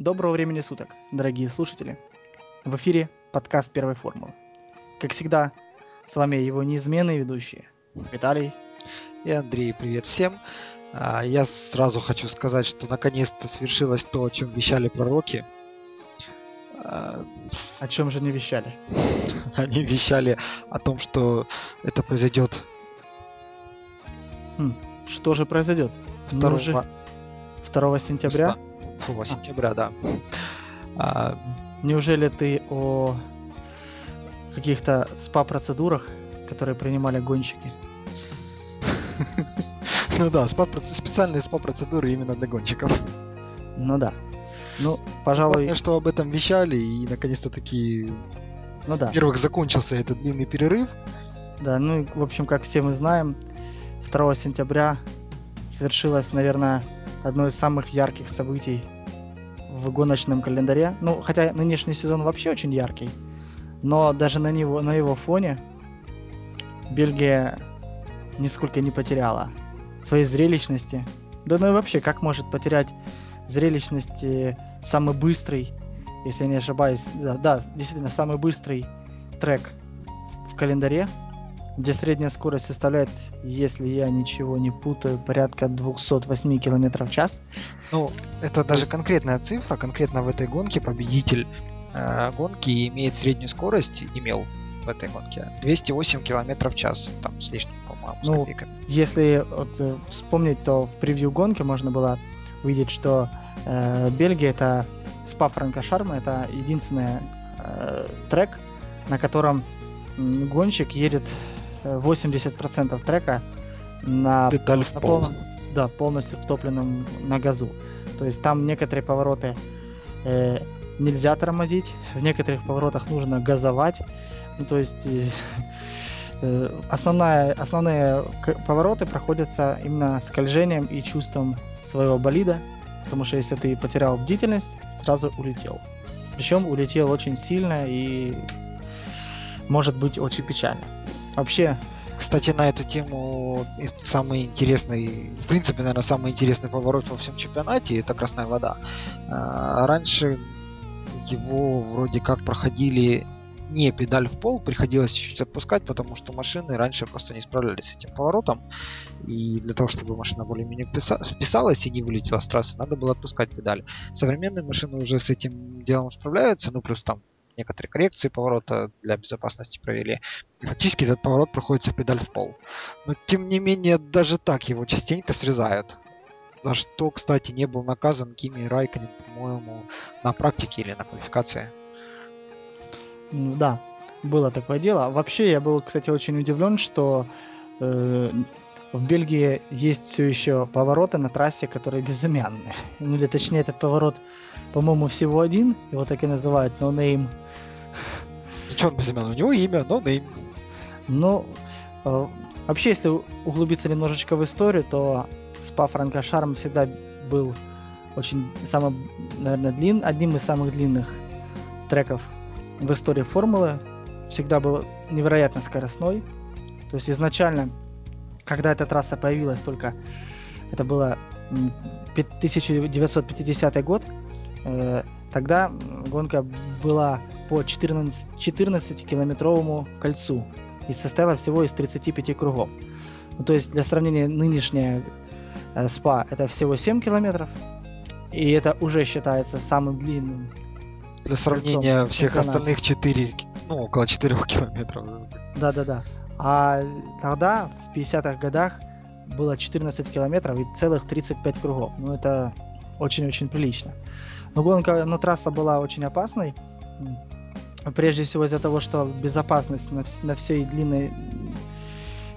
Доброго времени суток, дорогие слушатели. В эфире подкаст первой формулы. Как всегда, с вами его неизменные ведущие Виталий и Андрей. Привет всем. А, я сразу хочу сказать, что наконец-то свершилось то, о чем вещали пророки. А, о чем же не вещали? Они вещали о том, что это произойдет. Хм, что же произойдет? 2, ну же... 2 сентября? 2 сентября, да. А... Неужели ты о каких-то спа-процедурах, которые принимали гонщики? Ну да, спа специальные спа-процедуры именно для гонщиков. Ну да. Ну, пожалуй... Главное, что об этом вещали, и наконец-то таки... Ну да. Во-первых, закончился этот длинный перерыв. Да, ну, в общем, как все мы знаем, 2 сентября свершилось, наверное, одно из самых ярких событий в гоночном календаре. Ну, хотя нынешний сезон вообще очень яркий, но даже на, него, на его фоне Бельгия нисколько не потеряла своей зрелищности. Да ну и вообще, как может потерять зрелищность самый быстрый, если я не ошибаюсь, да, да действительно, самый быстрый трек в календаре, где средняя скорость составляет, если я ничего не путаю, порядка 208 км в час. Ну, это даже есть... конкретная цифра, конкретно в этой гонке победитель э, гонки имеет среднюю скорость, имел в этой гонке 208 км в час, там с лишним, по-моему, ну, Если вот, э, вспомнить, то в превью гонки можно было увидеть, что э, Бельгия это спа Франка Шарма, это единственный э, трек, на котором гонщик едет 80% э, трека на, Педаль на полном, да, полностью втопленном на газу. То есть там некоторые повороты э, нельзя тормозить, в некоторых поворотах нужно газовать. Ну, то есть э, э основная, основные повороты проходятся именно скольжением и чувством своего болида, потому что если ты потерял бдительность, сразу улетел. Причем улетел очень сильно и может быть очень печально. Вообще... Кстати, на эту тему самый интересный, в принципе, наверное, самый интересный поворот во всем чемпионате это Красная Вода. А, раньше его вроде как проходили не педаль в пол, приходилось чуть-чуть отпускать, потому что машины раньше просто не справлялись с этим поворотом. И для того, чтобы машина более-менее вписалась и не вылетела с трассы, надо было отпускать педаль. Современные машины уже с этим делом справляются, ну плюс там некоторые коррекции поворота для безопасности провели. И фактически этот поворот проходится педаль в пол. Но тем не менее, даже так его частенько срезают. За что, кстати, не был наказан Кими Райконен, по-моему, на практике или на квалификации. Ну да, было такое дело. Вообще, я был, кстати, очень удивлен, что э, в Бельгии есть все еще повороты на трассе, которые безымянные. Ну или точнее, этот поворот, по-моему, всего один, его так и называют No Name Ничего он безымянный, у него имя, но name. Ну, э, вообще, если углубиться немножечко в историю, то спа Франка Шарм всегда был очень самым, наверное, длин, одним из самых длинных треков в истории формулы. Всегда был невероятно скоростной. То есть изначально, когда эта трасса появилась только, это было 1950 год, тогда гонка была по 14, 14-километровому кольцу и состояла всего из 35 кругов. Ну, то есть для сравнения нынешняя э, СПА это всего 7 километров, и это уже считается самым длинным. Для сравнения всех остальных 4, ну около 4 километров. Да-да-да. А тогда, в 50-х годах, было 14 километров и целых 35 кругов. Ну это очень-очень прилично. Но гонка, но трасса была очень опасной. Прежде всего из-за того, что безопасность на, на всей длинной,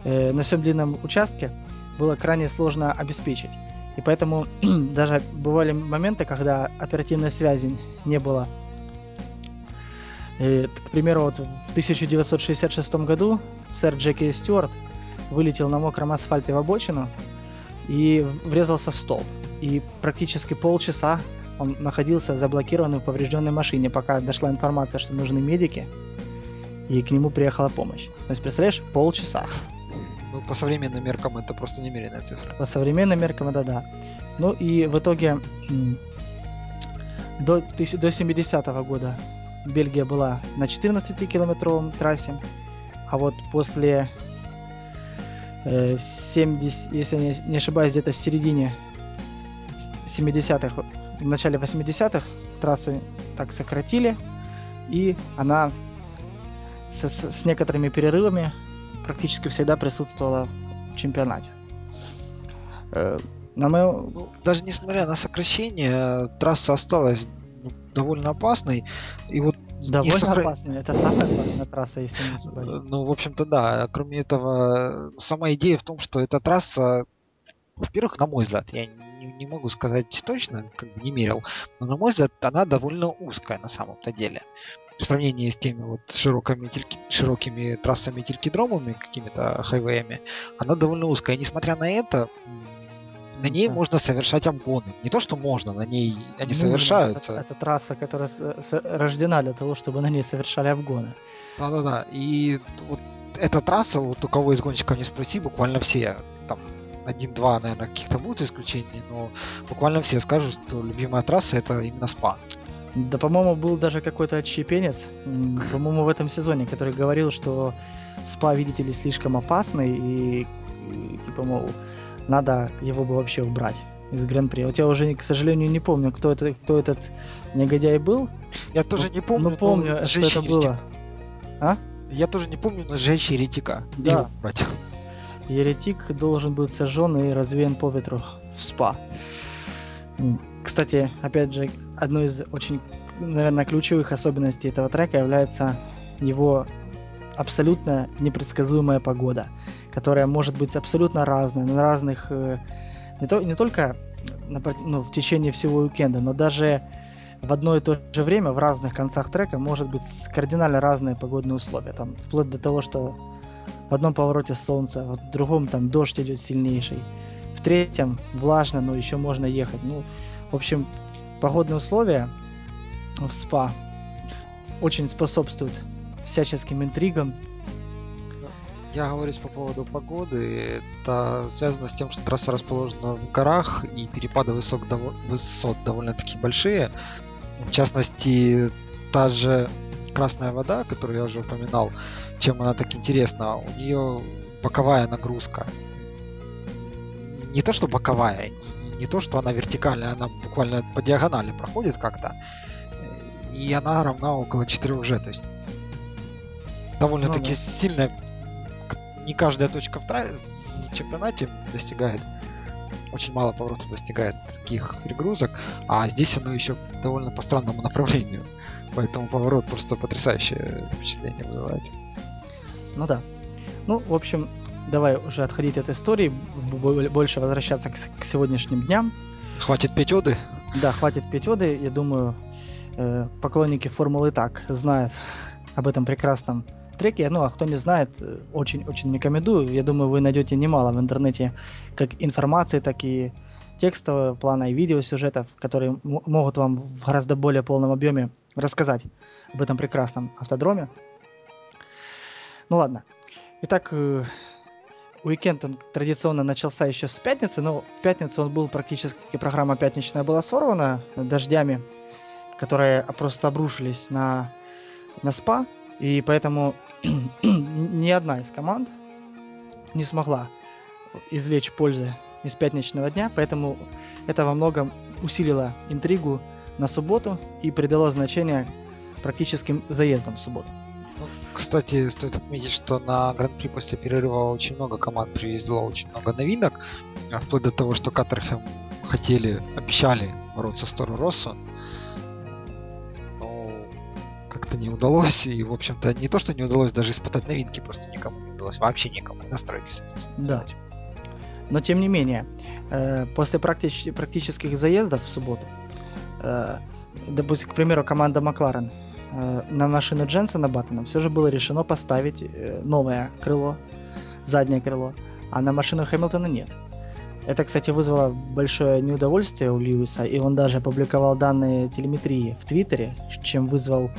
э, на всем длинном участке было крайне сложно обеспечить. И поэтому даже бывали моменты, когда оперативной связи не было. И, к примеру, вот в 1966 году сэр Джеки Стюарт вылетел на мокром асфальте в обочину и врезался в столб. И практически полчаса он находился заблокированным в поврежденной машине, пока дошла информация, что нужны медики, и к нему приехала помощь. То есть, представляешь, полчаса. Ну, по современным меркам это просто немеренная цифра. По современным меркам это да. Ну и в итоге до, до 70-го года Бельгия была на 14-километровом трассе, а вот после 70, э, если я не ошибаюсь, где-то в середине 70-х, в начале 80-х трассу так сократили, и она с, с, с некоторыми перерывами практически всегда присутствовала в чемпионате. Э, на моем... Ну, даже несмотря на сокращение, трасса осталась довольно опасной. И вот Довольно сохра... опасная. Это самая опасная трасса, если не ошибаюсь. Э, ну, в общем-то, да. Кроме этого, сама идея в том, что эта трасса, во-первых, на мой взгляд, я не, могу сказать точно, как бы не мерил, но на мой взгляд, она довольно узкая на самом-то деле. В сравнении с теми вот широкими, широкими трассами телькидромами, какими-то хайвеями, она довольно узкая. И несмотря на это, на ней да. можно совершать обгоны. Не то, что можно, на ней они Нужно. совершаются. Это, это трасса, которая рождена для того, чтобы на ней совершали обгоны. Да-да-да. И вот эта трасса, вот у кого из гонщиков не спроси, буквально все, один-два, наверное, каких-то будут исключения, но буквально все скажут, что любимая трасса это именно СПА. Да, по-моему, был даже какой-то отщепенец, по-моему, в этом сезоне, который говорил, что СПА, видите ли, слишком опасный, и, и типа, мол, надо его бы вообще убрать из Гран-при. Вот я уже, к сожалению, не помню, кто, это, кто этот негодяй был. Я тоже не помню. Ну, помню, что это было. А? Я тоже не помню, но сжечь еретика. Да. Еретик должен быть сожжен и развеян по ветру в спа. Кстати, опять же, одной из очень, наверное, ключевых особенностей этого трека является его абсолютно непредсказуемая погода – которая может быть абсолютно разная, на разных, э, не, то, не только ну, в течение всего уикенда, но даже в одно и то же время в разных концах трека может быть кардинально разные погодные условия. Там, вплоть до того, что в одном повороте солнце, в другом там дождь идет сильнейший, в третьем влажно, но еще можно ехать. Ну, в общем, погодные условия в СПА очень способствуют всяческим интригам, я говорю по поводу погоды. Это связано с тем, что трасса расположена в горах и перепады высот, высот довольно-таки большие. В частности, та же красная вода, которую я уже упоминал, чем она так интересна, у нее боковая нагрузка. Не то, что боковая, не то, что она вертикальная, она буквально по диагонали проходит как-то. И она равна около 4G, то есть довольно-таки ну, да. сильная не каждая точка в, тра... в чемпионате достигает очень мало поворотов достигает таких перегрузок, а здесь оно еще довольно по странному направлению. Поэтому поворот просто потрясающее впечатление вызывает. Ну да. Ну, в общем, давай уже отходить от истории, больше возвращаться к, к сегодняшним дням. Хватит петь оды? Да, хватит петь оды. Я думаю, э, поклонники Формулы так знают об этом прекрасном треки. Ну, а кто не знает, очень-очень рекомендую. Я думаю, вы найдете немало в интернете как информации, так и текстового плана и видеосюжетов, которые могут вам в гораздо более полном объеме рассказать об этом прекрасном автодроме. Ну ладно. Итак, э, уикенд он традиционно начался еще с пятницы, но в пятницу он был практически, программа пятничная была сорвана дождями, которые просто обрушились на, на СПА. И поэтому ни одна из команд не смогла извлечь пользы из пятничного дня, поэтому это во многом усилило интригу на субботу и придало значение практическим заездам в субботу. Кстати, стоит отметить, что на Гран-при после перерыва очень много команд привезло очень много новинок, вплоть до того, что Каттерхэм хотели, обещали бороться с Торо Россо, как-то не удалось. И, в общем-то, не то, что не удалось даже испытать новинки, просто никому не удалось. Вообще никому. Настройки, соответственно. Да. Но тем не менее, э, после практич- практических заездов в субботу, э, допустим, к примеру, команда Макларен э, на машину Дженсона Баттона все же было решено поставить новое крыло, заднее крыло, а на машину Хэмилтона нет. Это, кстати, вызвало большое неудовольствие у Льюиса, и он даже опубликовал данные телеметрии в Твиттере, чем вызвал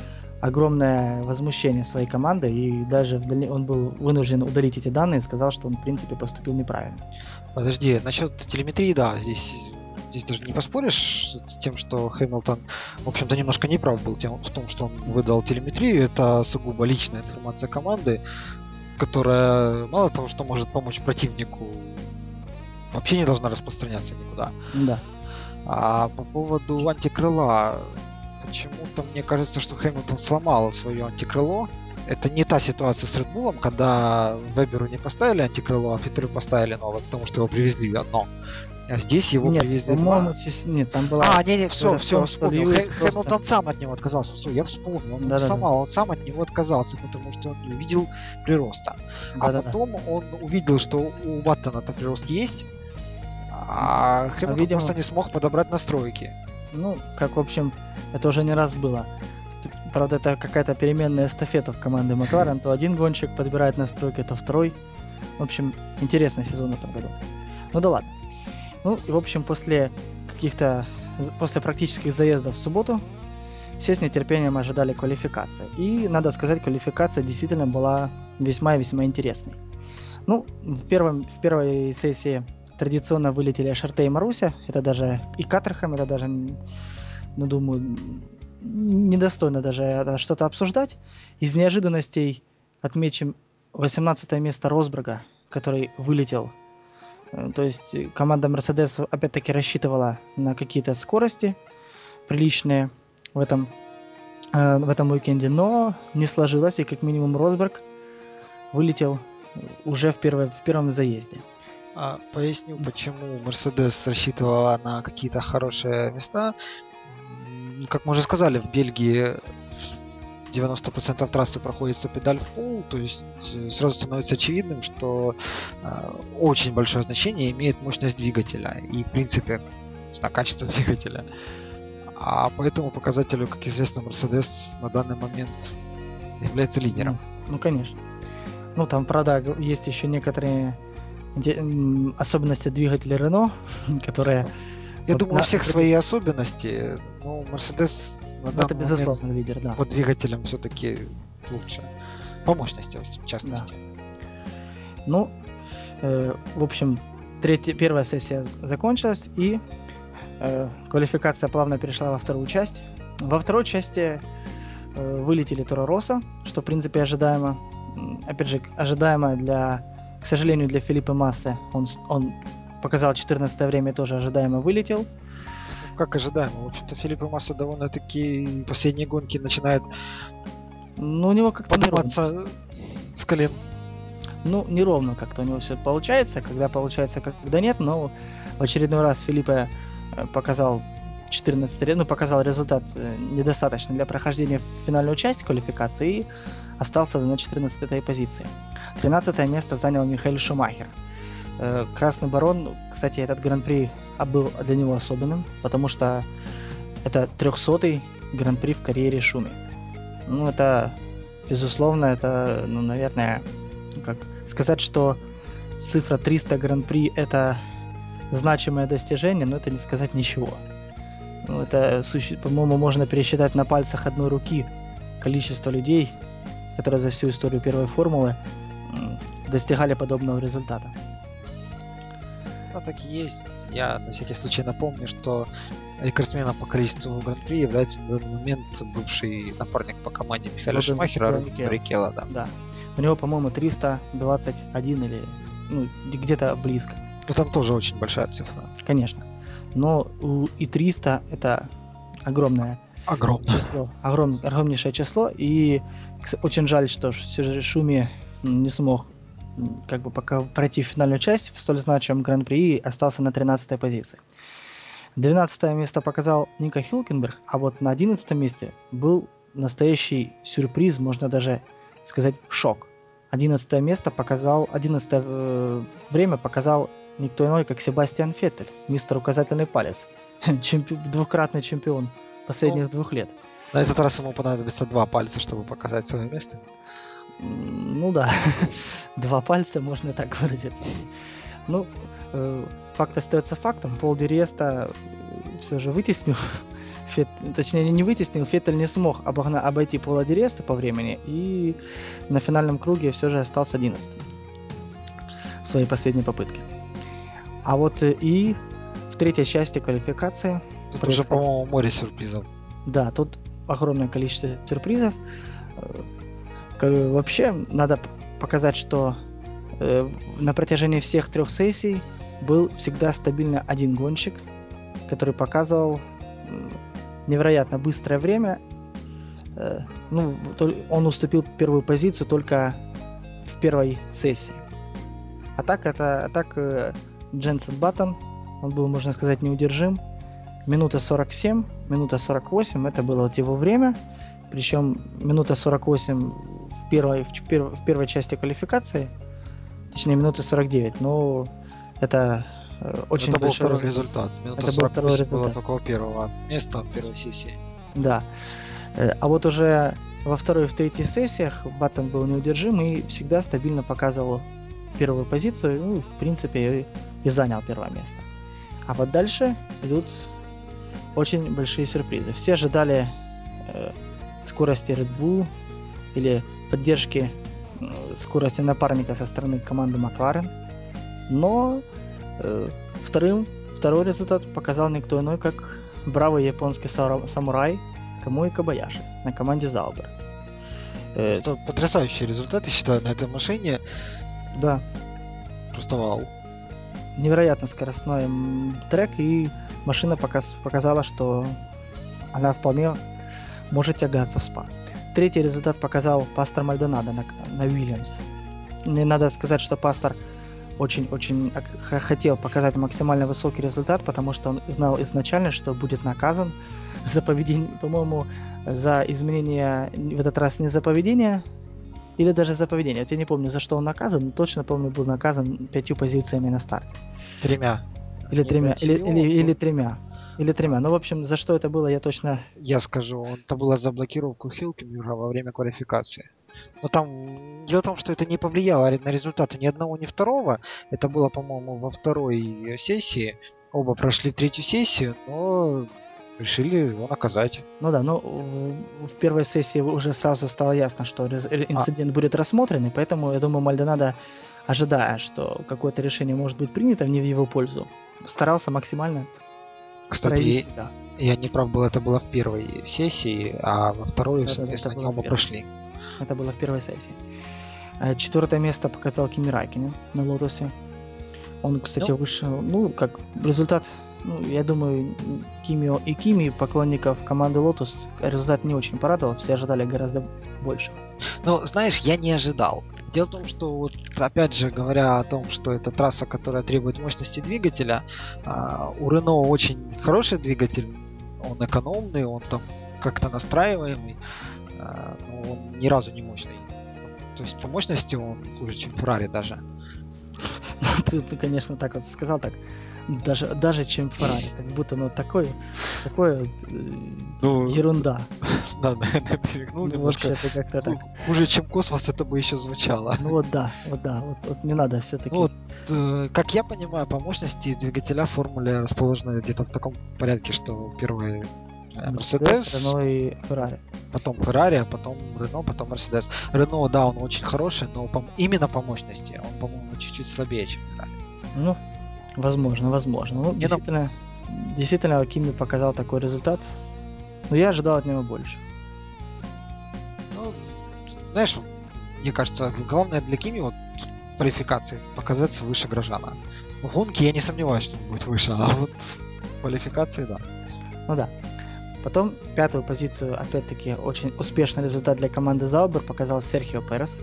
огромное возмущение своей команды, и даже он был вынужден удалить эти данные и сказал, что он, в принципе, поступил неправильно. Подожди, насчет телеметрии, да, здесь здесь даже не поспоришь с тем, что Хэмилтон, в общем-то, немножко неправ был тем, в том, что он выдал телеметрию. Это сугубо личная информация команды, которая мало того, что может помочь противнику, вообще не должна распространяться никуда. Да. А по поводу антикрыла, почему-то мне кажется, что Хэмилтон сломал свое антикрыло. Это не та ситуация с Bull, когда Веберу не поставили антикрыло, а Фитеру поставили новое, потому что его привезли одно. А здесь его нет, привезли по-моему, два. нет, там была... А, не, не, все, все, том, вспомнил. Хэ- просто- Хэмилтон сам от него отказался. Все, я вспомнил. Он Да-да-да. сломал, он сам от него отказался, потому что он не увидел прироста. А Да-да-да. потом он увидел, что у Баттона-то прирост есть, а Хэмилтон видимо- просто не смог подобрать настройки. Ну, как, в общем, это уже не раз было. Правда, это какая-то переменная эстафета в команде Макларен. То один гонщик подбирает настройки, то второй. В общем, интересный сезон в этом году. Ну да ладно. Ну, и в общем, после каких-то... После практических заездов в субботу все с нетерпением ожидали квалификации. И, надо сказать, квалификация действительно была весьма и весьма интересной. Ну, в, первом, в первой сессии традиционно вылетели Шарте и Маруся. Это даже и Катерхам, это даже, ну, думаю, недостойно даже что-то обсуждать. Из неожиданностей отмечим 18 место Росберга, который вылетел. Э, То есть команда Мерседес опять-таки рассчитывала на какие-то скорости приличные в этом, э, в этом уикенде, но не сложилось, и как минимум Росберг вылетел уже в, первой, в первом заезде. А, поясню, почему Мерседес рассчитывала на какие-то хорошие места. Как мы уже сказали, в Бельгии 90% трассы проходится педаль в пол, то есть э, сразу становится очевидным, что э, очень большое значение имеет мощность двигателя и, в принципе, знаю, качество двигателя. А по этому показателю, как известно, Мерседес на данный момент является лидером. Ну, ну, конечно. Ну, там, правда, есть еще некоторые особенности двигателя Рено, которые... Я вот думаю, у на- всех свои особенности, но Мерседес на Это, безусловно, лидер, да. по двигателям все-таки лучше. По мощности, в частности. Ну, э, в общем, третья, первая сессия закончилась, и э, квалификация плавно перешла во вторую часть. Во второй части э, вылетели Торо Росса, что, в принципе, ожидаемо. Опять же, ожидаемо для, к сожалению, для Филиппа Массы. Он, он показал 14 время, тоже ожидаемо вылетел. Ну, как ожидаемо. В общем-то, Филипп Масса довольно-таки последние гонки начинает Ну, у него как-то подниматься с колен. Ну, неровно как-то у него все получается, когда получается, когда нет, но в очередной раз Филиппе э, показал 14 ре- ну, показал результат э, недостаточно для прохождения в финальную часть квалификации и остался на 14 позиции. 13 место занял Михаил Шумахер. Э, Красный Барон, кстати, этот гран-при был для него особенным, потому что это 300-й гран-при в карьере Шуми. Ну, это, безусловно, это, ну, наверное, как сказать, что цифра 300 гран-при это значимое достижение, но это не сказать ничего. Ну, это, по-моему, можно пересчитать на пальцах одной руки количество людей, которые за всю историю первой формулы достигали подобного результата. Ну, так и есть. Я на всякий случай напомню, что рекордсменом по количеству гран-при является на данный момент бывший напарник по команде Михаила Руден Шумахера, Руден. Баррикелло, да. Да. У него, по-моему, 321 или ну, где-то близко. Ну, там тоже очень большая цифра. Конечно. Но и 300 это огромное Огромная. число, огром, огромнейшее число, и очень жаль, что Шуми не смог как бы пока пройти финальную часть в столь значимом гран-при и остался на 13 позиции. 12 место показал Ника Хилкенберг, а вот на 11 месте был настоящий сюрприз, можно даже сказать шок. 11 место показал, 11 э, время показал никто иной, как Себастьян Феттель, мистер указательный палец, Чемпи- двукратный чемпион последних двух лет. На этот раз ему понадобится два пальца, чтобы показать свое место. Ну да, два пальца, можно так выразиться. Ну, э, факт остается фактом. Пол Диреста все же вытеснил. Фет, точнее, не вытеснил, Феттель не смог обогна, обойти Пола Диресту по времени и на финальном круге все же остался 11 в своей последней попытке. А вот э, и в третьей части квалификации. Тут происход... уже, по-моему, море сюрпризов. Да, тут огромное количество сюрпризов. Э, вообще, надо показать, что э, на протяжении всех трех сессий был всегда стабильно один гонщик, который показывал невероятно быстрое время. Ну, он уступил первую позицию только в первой сессии. А так это а так Дженсен Баттон, он был, можно сказать, неудержим. Минута 47, минута 48, это было вот его время. Причем минута 48 в первой, в, в первой части квалификации, точнее минута 49, но это э, очень это был второй результат. Минута это был второй результат. было только у первого места в первой сессии. Да. Э, а вот уже во второй и в третьей сессиях Баттон был неудержим и всегда стабильно показывал первую позицию, ну, в принципе, и, занял первое место. А вот дальше идут очень большие сюрпризы. Все ожидали э, скорости Red Bull или поддержки э, скорости напарника со стороны команды Макларен, но э, вторым, второй результат показал никто иной, как бравый японский самурай Камуи Кабаяши на команде Заубер. Э, Это потрясающий результат, я считаю, на этой машине. Да. Просто вау. Невероятно скоростной трек, и машина показ, показала, что она вполне может тягаться в спа. Третий результат показал пастор Мальдонадо на, на Уильямс. Мне надо сказать, что пастор очень-очень хотел показать максимально высокий результат, потому что он знал изначально, что будет наказан за поведение, по-моему, за изменение в этот раз не за поведение, или даже за поведение. Вот я не помню, за что он наказан, но точно помню, был наказан пятью позициями на старте. Тремя. Или не тремя, или, или, или тремя. Или тремя. Ну, в общем, за что это было, я точно... Я скажу, это было за блокировку Хилкинга во время квалификации. Но там дело в том, что это не повлияло на результаты ни одного, ни второго. Это было, по-моему, во второй сессии. Оба прошли в третью сессию, но решили его наказать. Ну да, но в, в первой сессии уже сразу стало ясно, что инцидент а. будет рассмотрен, и поэтому, я думаю, Мальдонадо, ожидая, что какое-то решение может быть принято не в его пользу, старался максимально Кстати, себя. я не прав был, это было в первой сессии, а во второй, да, соответственно, они оба прошли. Это было в первой сессии. Э, четвертое место показал Кими Райкинен на Лотосе. Он, кстати, ну, вышел, ну, как результат ну, я думаю, Кимио и Кими, поклонников команды Lotus, результат не очень порадовал, все ожидали гораздо больше. Ну, знаешь, я не ожидал. Дело в том, что вот опять же говоря о том, что это трасса, которая требует мощности двигателя, а, у Рено очень хороший двигатель, он экономный, он там как-то настраиваемый, а, но он ни разу не мощный. То есть по мощности он хуже, чем Феррари даже. Ты, ты, конечно, так вот сказал так даже, даже чем Феррари, как будто, ну, такое, такое ну, ерунда. Да, наверное, перегнул ну, немножко. Вообще, как-то так. Хуже, чем космос, это бы еще звучало. Ну вот да, вот да, вот, вот не надо все-таки. Ну, вот, э, как я понимаю, по мощности двигателя в формуле расположены где-то в таком порядке, что первый э, Мерседес, Рено и Феррари. Потом Феррари, а потом Рено, потом Мерседес. Рено, да, он очень хороший, но по, именно по мощности он, по-моему, чуть-чуть слабее, чем Феррари. Ну, Возможно, возможно. Ну, действительно, действительно, Кимми показал такой результат. Но я ожидал от него больше. Ну, знаешь, мне кажется, главное для Кими вот в квалификации показаться выше Грожана. В гонке я не сомневаюсь, что он будет выше, а вот в квалификации да. Ну да. Потом пятую позицию, опять-таки, очень успешный результат для команды Заубер показал Серхио Перес.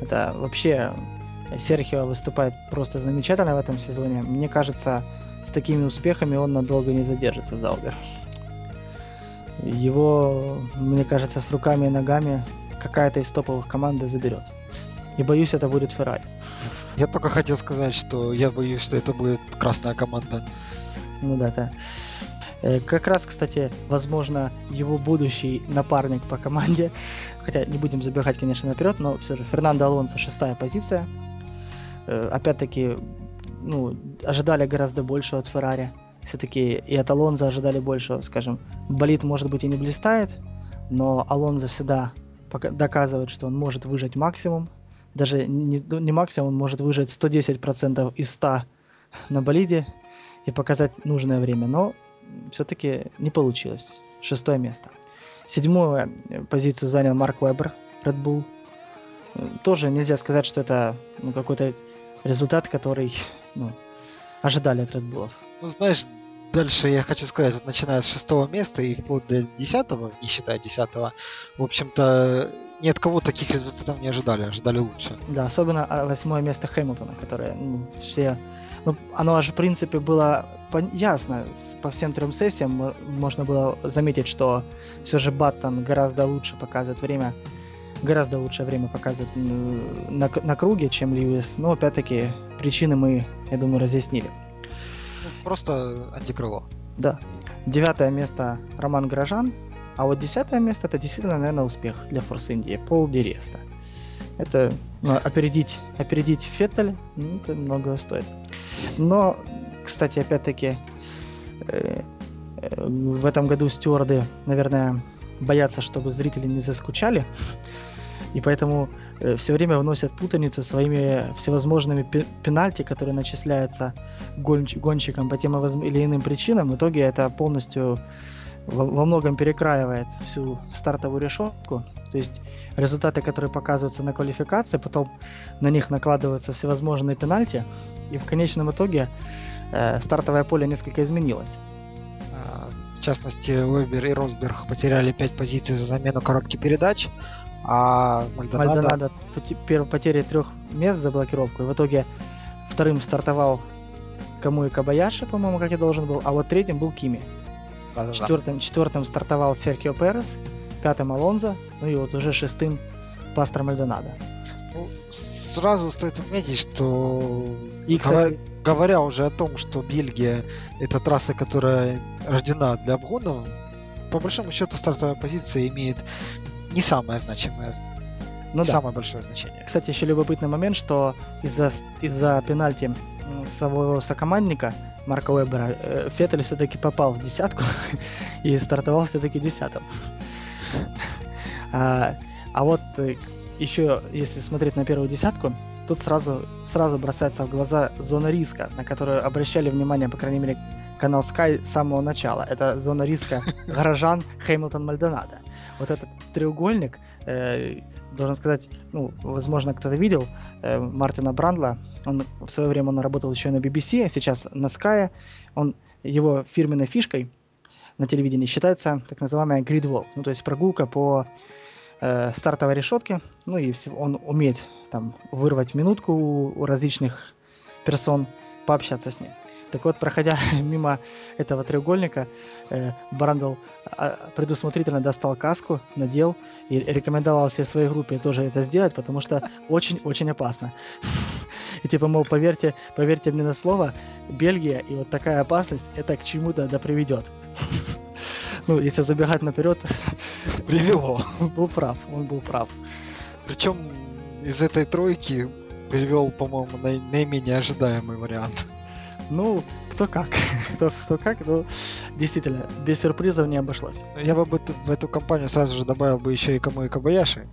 Это вообще Серхио выступает просто замечательно в этом сезоне. Мне кажется, с такими успехами он надолго не задержится за Убер. Его, мне кажется, с руками и ногами какая-то из топовых команд заберет. И боюсь, это будет Феррари. Я только хотел сказать, что я боюсь, что это будет красная команда. Ну да, да. Э, как раз, кстати, возможно, его будущий напарник по команде, хотя не будем забегать, конечно, наперед, но все же Фернандо Алонсо шестая позиция, опять-таки, ну, ожидали гораздо больше от Феррари. Все-таки и от Алонза ожидали больше, скажем. Болит, может быть, и не блистает, но Алонзо всегда доказывает, что он может выжать максимум. Даже не, ну, не максимум, он может выжать 110% из 100 на болиде. и показать нужное время, но все-таки не получилось. Шестое место. Седьмую э, позицию занял Марк Вебер, Red Bull. Тоже нельзя сказать, что это ну, какой-то результат, который ну, ожидали от Red Bull. Ну, знаешь, дальше я хочу сказать, вот начиная с шестого места и вплоть до десятого, не считая десятого, в общем-то, ни от кого таких результатов не ожидали, ожидали лучше. Да, особенно а, восьмое место Хэмилтона, которое ну, все... Ну, оно аж, в принципе, было ясно. По всем трем сессиям можно было заметить, что все же Баттон гораздо лучше показывает время, гораздо лучшее время показывает на, на круге, чем Льюис. Но, опять-таки, причины мы, я думаю, разъяснили. Ну, просто антикрыло. Да. Девятое место Роман Грожан, а вот десятое место это действительно, наверное, успех для Форс Индии. Пол Диреста. Это ну, опередить, опередить Феттель, ну, это многого стоит. Но, кстати, опять-таки, э, э, в этом году стюарды, наверное, боятся, чтобы зрители не заскучали. И поэтому э, все время вносят путаницу своими всевозможными пенальти, которые начисляются гонщ- гонщикам по тем или иным причинам. В итоге это полностью во, во многом перекраивает всю стартовую решетку. То есть результаты, которые показываются на квалификации, потом на них накладываются всевозможные пенальти, и в конечном итоге э, стартовое поле несколько изменилось. А, в частности, Уэбер и Росберг потеряли 5 позиций за замену коротких передач, а Мальдонадо... Мальдонадо потери трех мест за блокировку, и в итоге вторым стартовал Кому и Кабаяши, по-моему, как я должен был, а вот третьим был Кими. Да-да-да. Четвертым, четвертым стартовал Серхио Перес, пятым Алонзо, ну и вот уже шестым Пастор Мальдонадо. Ну, сразу стоит отметить, что и, кстати... говоря уже о том, что Бельгия это трасса, которая рождена для обгонов, по большому счету стартовая позиция имеет не самое значимое ну, самое да. большое значение. Кстати, еще любопытный момент, что из-за из-за пенальти своего сокомандника Марка Уэбера, э, Феттель все-таки попал в десятку и стартовал все-таки десятым. А, а вот э, еще, если смотреть на первую десятку, тут сразу, сразу бросается в глаза зона риска, на которую обращали внимание, по крайней мере, канал Sky с самого начала. Это зона риска горожан Хэмилтон Мальдонадо. Вот этот треугольник, э, должен сказать, ну, возможно, кто-то видел э, Мартина Брандла. Он в свое время он работал еще на BBC, а сейчас на Sky. Он, его фирменной фишкой на телевидении считается так называемая grid walk, ну, то есть прогулка по э, стартовой решетке. Ну, и он умеет там вырвать минутку у, у различных персон, пообщаться с ним. Так вот, проходя мимо этого треугольника, э, Брандл а, предусмотрительно достал каску, надел и рекомендовал всей своей группе тоже это сделать, потому что очень-очень опасно. И типа, мол, поверьте, поверьте мне на слово, Бельгия и вот такая опасность, это к чему-то да приведет. Ну, если забегать наперед... Привело. Он был прав, он был прав. Причем из этой тройки привел, по-моему, наименее ожидаемый вариант. Ну, кто как. кто, кто как, но действительно, без сюрпризов не обошлось. Я бы в эту компанию сразу же добавил бы еще и Кому и Кабаяши.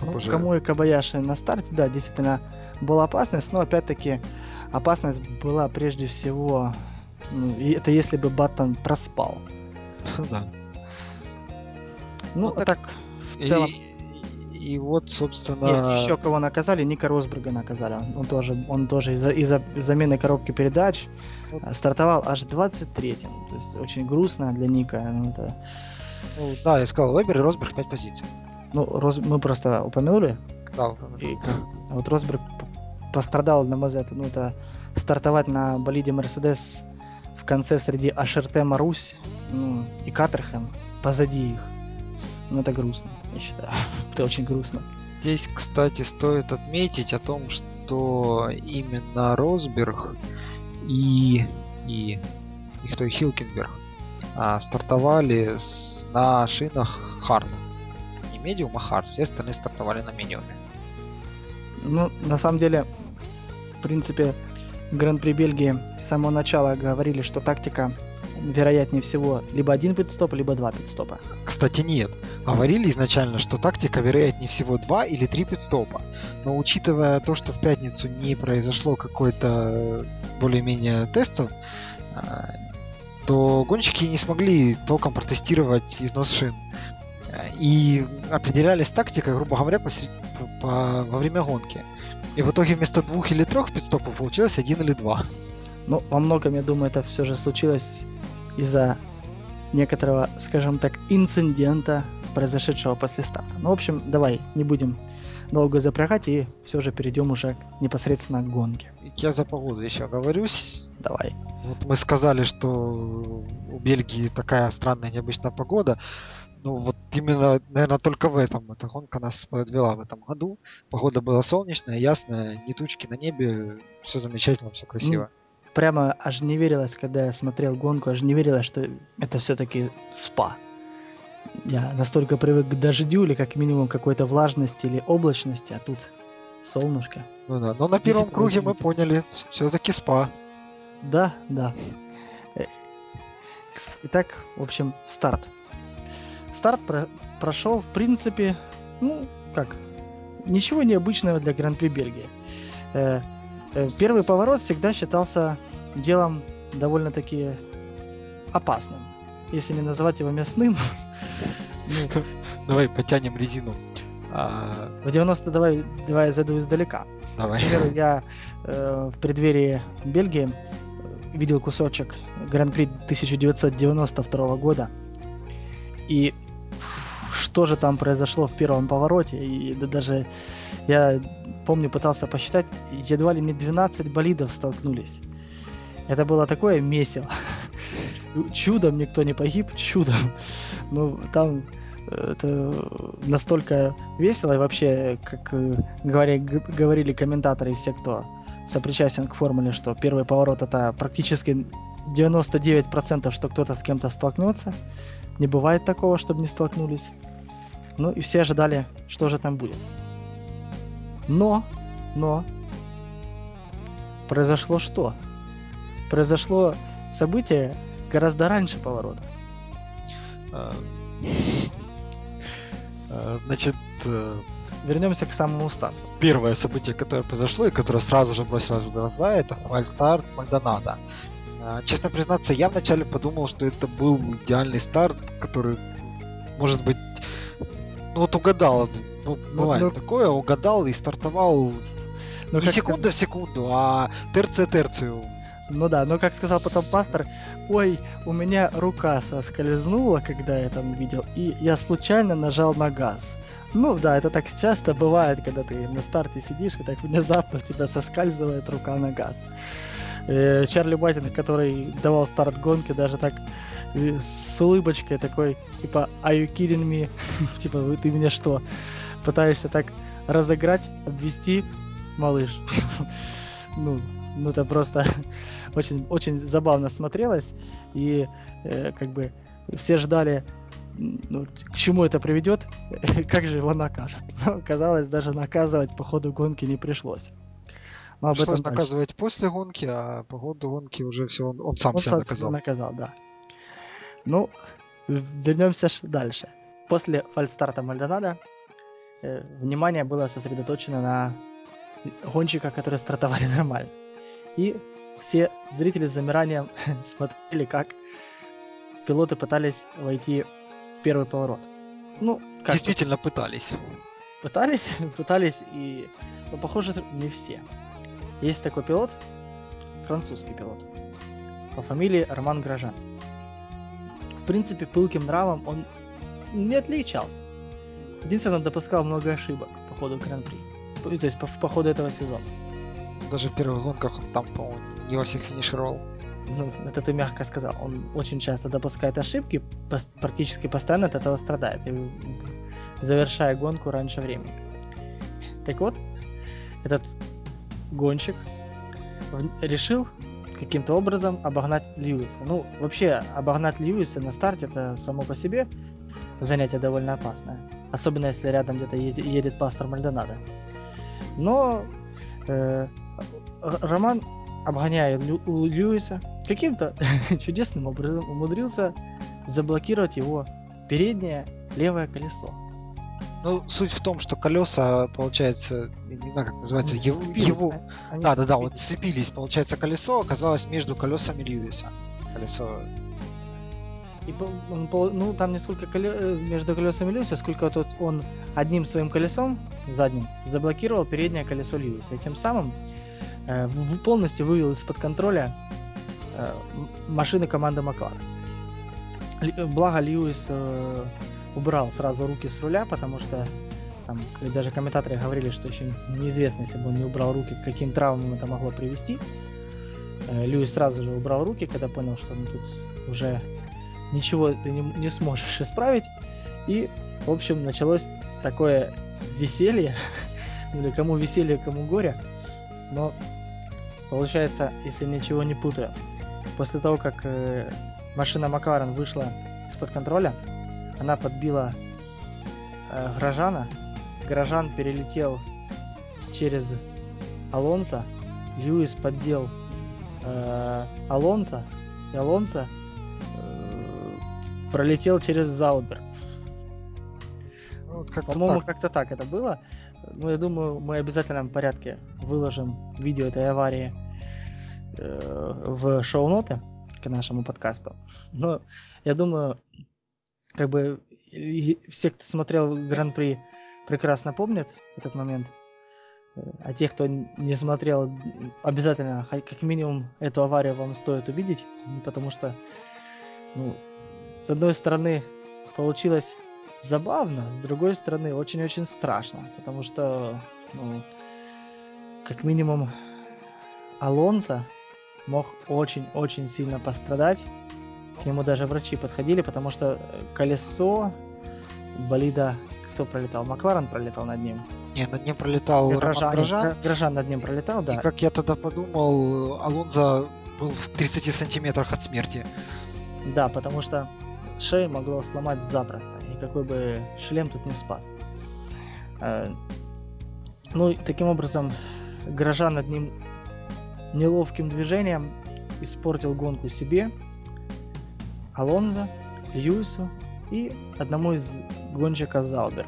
Ну, уже... Кому и Кабаяши на старте, да, действительно была опасность, но опять-таки опасность была прежде всего, ну, это если бы Баттон проспал. Да. Ну, ну так, так в целом... И и вот, собственно... Нет, еще кого наказали, Ника Росберга наказали. Он тоже, он тоже из-за из замены коробки передач вот. А, стартовал аж 23-м. То есть очень грустно для Ника. Это... ну, да, я сказал, Вебер и Росберг 5 позиций. Ну, Рос... мы просто упомянули. Да, упомянули. И... А вот Росберг пострадал, на мой взгляд, ну, это стартовать на болиде Мерседес в конце среди Ашерте Марусь ну, и Катерхэм позади их. Ну, это грустно, я считаю. это очень грустно. Здесь, кстати, стоит отметить о том, что именно Росберг и, и, и кто и Хилкенберг а, стартовали с, на шинах Хард. Не медиум, а Хард. Все остальные стартовали на медиуме. Ну, на самом деле, в принципе, Гран-при Бельгии с самого начала говорили, что тактика вероятнее всего, либо один пит-стоп, либо два пит-стопа. Кстати, нет. Говорили изначально, что тактика вероятнее всего два или три пит-стопа. Но учитывая то, что в пятницу не произошло какой-то более-менее тестов, а, то гонщики не смогли толком протестировать износ шин. И определялись тактикой, грубо говоря, по, по, во время гонки. И в итоге вместо двух или трех пидстопов получилось один или два. Ну, во многом, я думаю, это все же случилось из-за некоторого, скажем так, инцидента, произошедшего после старта. Ну, в общем, давай не будем долго запрягать и все же перейдем уже непосредственно к гонке. Я за погоду еще оговорюсь. Давай. Вот мы сказали, что у Бельгии такая странная необычная погода. Ну вот именно, наверное, только в этом эта гонка нас подвела в этом году. Погода была солнечная, ясная, ни тучки на небе, все замечательно, все красиво. Ну, прямо аж не верилось, когда я смотрел гонку, аж не верилось, что это все-таки спа. Я настолько привык к дождю или как минимум какой-то влажности или облачности, а тут солнышко. Ну да, но на первом круге мы поняли, все-таки спа. Да, да. Э, итак, в общем, старт. Старт про- прошел, в принципе, ну, как, ничего необычного для Гран-при Бельгии. Э, э, первый поворот всегда считался делом довольно-таки опасным. Если не называть его мясным. ну, давай потянем резину. А... В 90 давай, давай я зайду издалека. Давай. Например, я э, в преддверии Бельгии э, видел кусочек Гран-при 1992 года. И что же там произошло в первом повороте. И да, даже я помню, пытался посчитать, едва ли не 12 болидов столкнулись. Это было такое месиво. Чудом никто не погиб, чудом. Ну, там э, это настолько весело, и вообще, как э, говори, говорили комментаторы все, кто сопричастен к формуле, что первый поворот это практически 99%, что кто-то с кем-то столкнется. Не бывает такого, чтобы не столкнулись. Ну и все ожидали, что же там будет. Но, но, произошло что? Произошло событие гораздо раньше поворота. А, а, значит, э, вернемся к самому старту. Первое событие, которое произошло и которое сразу же бросилось в глаза, это фальстарт Мальдонада. А, честно признаться, я вначале подумал, что это был идеальный старт, который, может быть, ну вот угадал. Ну, ну, бывает ну, такое, угадал и стартовал ну, не секунду сказать... в секунду, а терция терцию. Ну да, но как сказал потом пастор, ой, у меня рука соскользнула, когда я там видел, и я случайно нажал на газ. Ну да, это так часто бывает, когда ты на старте сидишь, и так внезапно у тебя соскальзывает рука на газ. Э, Чарли Байтинг, который давал старт гонки, даже так э, с улыбочкой такой, типа, are you kidding me? типа, ты меня что, пытаешься так разыграть, обвести, малыш? ну, ну это просто очень, очень забавно смотрелось, и э, как бы все ждали, ну, к чему это приведет, как же его накажут. Но, казалось, даже наказывать по ходу гонки не пришлось. Но об этом наказывать дальше. после гонки, а по ходу гонки уже все он, он сам он себя сам наказал. Себя наказал, да. Ну, вернемся дальше. После фальстарта Мальдонада внимание было сосредоточено на гонщиках, которые стартовали нормально. И все зрители с замиранием смотрели, как пилоты пытались войти в первый поворот. Ну, как Действительно пытались. Пытались, пытались, и, ну, похоже, не все. Есть такой пилот, французский пилот, по фамилии Роман Грожан. В принципе, пылким нравом он не отличался. Единственное, он допускал много ошибок по ходу Гран-при. То есть по, по ходу этого сезона. Даже в первых гонках он там, по-моему, не во всех финишировал. Ну, это ты мягко сказал. Он очень часто допускает ошибки, практически постоянно от этого страдает, завершая гонку раньше времени. Так вот, этот гонщик решил каким-то образом обогнать Льюиса. Ну, вообще, обогнать Льюиса на старте это само по себе занятие довольно опасное. Особенно если рядом где-то едет, пастор Мальдонадо. Но э, Роман, обгоняя Лью, Льюиса, каким-то чудесным образом умудрился заблокировать его переднее левое колесо. Ну, суть в том, что колеса, получается, не знаю, как называется, его... его... они Да, да, да, вот сцепились. Получается, колесо оказалось между колесами Льюиса. Колесо... И он ну, там не сколько коле- э, между колесами Льюиса, сколько вот он одним своим колесом задним заблокировал переднее колесо Льюиса. И тем самым э, полностью вывел из-под контроля э, машины команды Макларен. Э, Благо Льюис э, убрал сразу руки с руля, потому что там даже комментаторы говорили, что еще неизвестно, если бы он не убрал руки, к каким травмам это могло привести. Э, Льюис сразу же убрал руки, когда понял, что ну, тут уже ничего ты не, не сможешь исправить. И, в общем, началось такое веселье. Или кому веселье, кому горе. Но получается, если ничего не путаю, после того, как э, машина Макларен вышла из-под контроля, она подбила э, Грожана. Грожан перелетел через Алонса. Льюис поддел э, Алонса. И Алонсо э, пролетел через Заубер. Ну, вот как-то По-моему, так. как-то так это было. Ну, я думаю, мы в обязательном порядке выложим видео этой аварии э, в шоу-ноты к нашему подкасту. Но я думаю, как бы все, кто смотрел Гран-при, прекрасно помнят этот момент. Э, А те, кто не смотрел, обязательно, как минимум, эту аварию вам стоит увидеть, потому что, ну, с одной стороны, получилось забавно, с другой стороны, очень-очень страшно, потому что, ну, как минимум, Алонсо мог очень-очень сильно пострадать. К нему даже врачи подходили, потому что э, колесо болида... Кто пролетал? Макларен пролетал над ним. Не, над ним пролетал Грожан, Грожан. Грожан над ним пролетал, да. И как я тогда подумал, Алонзо был в 30 сантиметрах от смерти. Да, потому что шею могло сломать запросто. Никакой бы шлем тут не спас. Э, Ну, и таким образом, Грожан над ним неловким движением испортил гонку себе, Алонзо, Льюису и одному из гонщиков Заубер,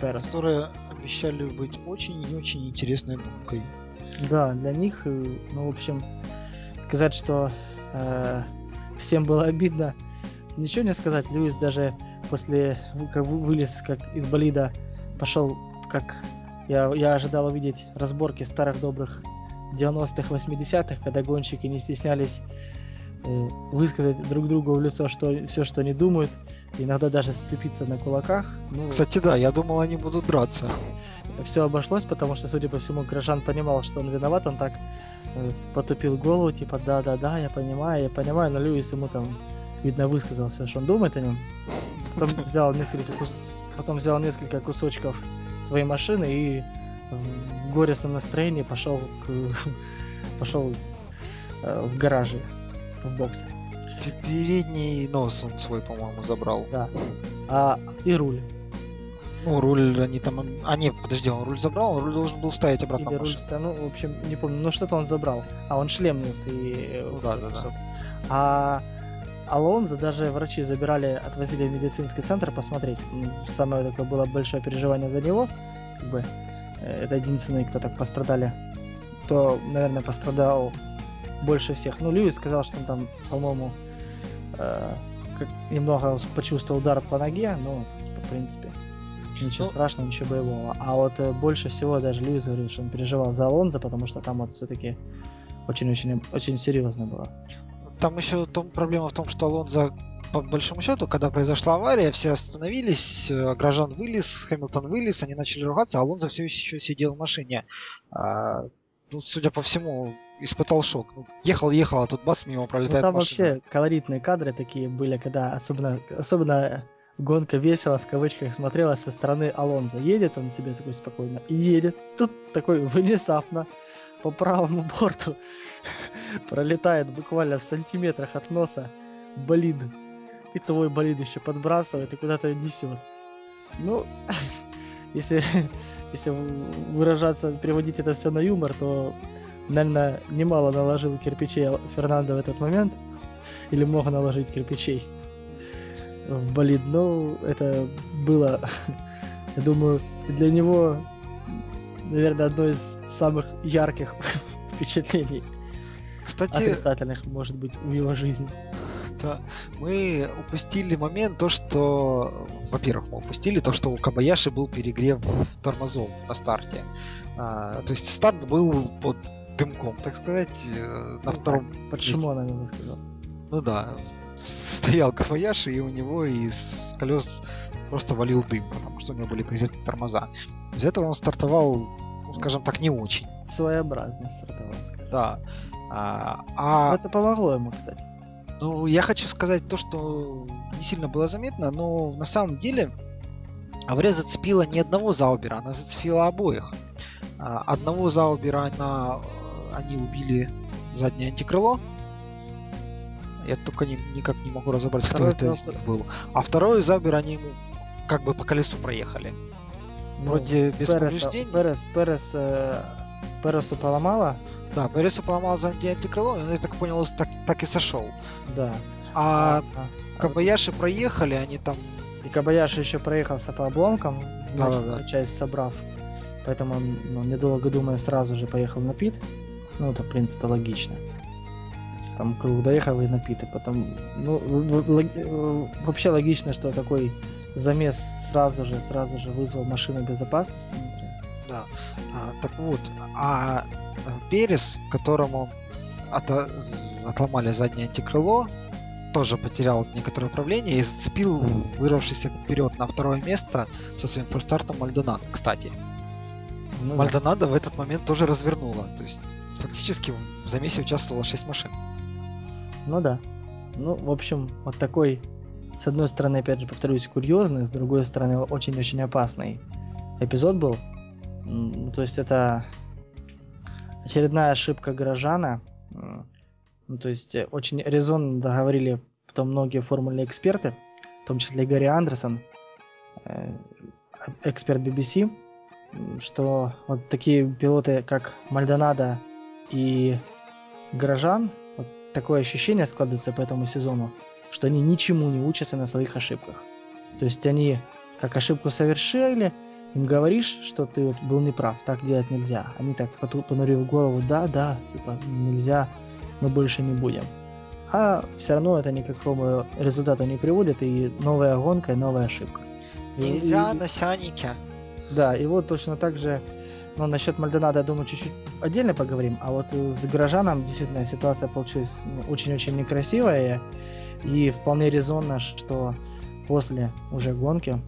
Пересу. которые обещали быть очень и очень интересной гонкой. Да, для них, э, ну, в общем, сказать, что э, всем было обидно, ничего не сказать. Льюис даже после, как вы- вылез как из болида, пошел, как я, я ожидал увидеть разборки старых добрых 90-х, 80-х, когда гонщики не стеснялись э, высказать друг другу в лицо что, все, что они думают, иногда даже сцепиться на кулаках. Ну, Кстати, да, я думал, они будут драться. все обошлось, потому что, судя по всему, Грожан понимал, что он виноват, он так э, потупил голову, типа, да-да-да, я понимаю, я понимаю, но Льюис ему там, видно, высказал все, что он думает о нем. Потом взял несколько, кус- потом взял несколько кусочков своей машины и в, в горестном настроении пошел к... пошел э, в гараже, в бокс. Передний нос он свой, по-моему, забрал. Да. А, и руль. Ну, руль они там... А, не, подожди, он руль забрал, он руль должен был ставить обратно Или в руль, ста- ну, в общем, не помню, но что-то он забрал. А, он шлем нес и... э, да, да, да. А Алонзо даже врачи забирали, отвозили в медицинский центр посмотреть. М, Самое такое было большое переживание за него. Как бы, э, это единственный, кто так пострадали. Кто, наверное, пострадал больше всех. Ну, Льюис сказал, что он там, по-моему, э, немного почувствовал удар по ноге, но, в принципе, ничего Ну, страшного, ничего боевого. А вот э, больше всего даже Льюис говорил, что он переживал за Алонзо, потому что там вот все-таки очень-очень очень серьезно было. Там еще том, проблема в том, что Алонзо, по большому счету, когда произошла авария, все остановились, э, Грожан вылез, Хэмилтон вылез, они начали ругаться, а Алонзо все еще сидел в машине. А, ну, судя по всему, испытал шок. Ну, ехал, ехал, а тут бац, мимо Ну, пролетает там машина. вообще колоритные кадры такие были, когда особенно, особенно гонка весело в кавычках смотрелась со стороны Алонзо. Едет он себе такой спокойно, и едет. Тут такой внезапно по правому борту пролетает буквально в сантиметрах от носа болид. И твой болид еще подбрасывает и куда-то несет. Ну, если, если выражаться, переводить это все на юмор, то наверное, немало наложил кирпичей Фернандо в этот момент. Или мог наложить кирпичей в болид. Но это было, я думаю, для него, наверное, одно из самых ярких впечатлений. Кстати, отрицательных, может быть, в его жизни. Да, мы упустили момент, то, что, во-первых, мы упустили то, что у Кабаяши был перегрев тормозов на старте. А, то есть старт был под дымком, так сказать, э, на ну, втором... Под Шимоном, я бы сказал. Ну да, стоял Кабаяши, и у него из колес просто валил дым, потому что у него были перегреты тормоза. Из этого он стартовал, ну, скажем так, не очень. Своеобразно стартовал, скажем. Да. А, а... Это помогло ему, кстати. Ну, я хочу сказать то, что не сильно было заметно, но на самом деле Авре зацепила не одного Заубера, она зацепила обоих. А, одного Заубера она, они убили заднее антикрыло. Я только не, никак не могу разобрать, Второй кто это из них был. А второй Заубер они ему как бы по колесу проехали. Ну, Вроде без Переса, повреждений. Перес, Перес, э, Пересу поломала, да, Пересу поломал заднее антикрыло, и он, я так понял, так, так и сошел. Да. А, а, Кабаяши проехали, они там... И Кабаяши еще проехался по обломкам, значит, да, да, да. часть собрав. Поэтому он, ну, недолго думая, сразу же поехал на пит. Ну, это, в принципе, логично. Там круг доехал и на пит. И потом, ну, вообще логично, что такой замес сразу же, сразу же вызвал машину безопасности, например. Да. А, так вот, а Перес, которому от, отломали заднее антикрыло, тоже потерял некоторое управление и зацепил вырвавшийся вперед на второе место со своим форстартом Мальдонадо, кстати. Ну, Мальдонадо да. в этот момент тоже развернула. То есть фактически в замесе участвовало 6 машин. Ну да. Ну, в общем, вот такой, с одной стороны, опять же, повторюсь, курьезный, с другой стороны, очень-очень опасный эпизод был. То есть это очередная ошибка горожана. Ну, то есть э, очень резонно договорили потом многие формульные эксперты, в том числе Гарри Андерсон, э, эксперт BBC, что вот такие пилоты, как Мальдонадо и Горожан, вот такое ощущение складывается по этому сезону, что они ничему не учатся на своих ошибках. То есть они как ошибку совершили, им говоришь, что ты вот был неправ, так делать нельзя. Они так понурив голову, да, да, типа нельзя, мы больше не будем. А все равно это никакого результата не приводит, и новая гонка, и новая ошибка. Нельзя и, на сянике. Да, и вот точно так же, ну, насчет Мальдонада, я думаю, чуть-чуть отдельно поговорим, а вот с горожаном действительно ситуация получилась ну, очень-очень некрасивая, и вполне резонно, что после уже гонки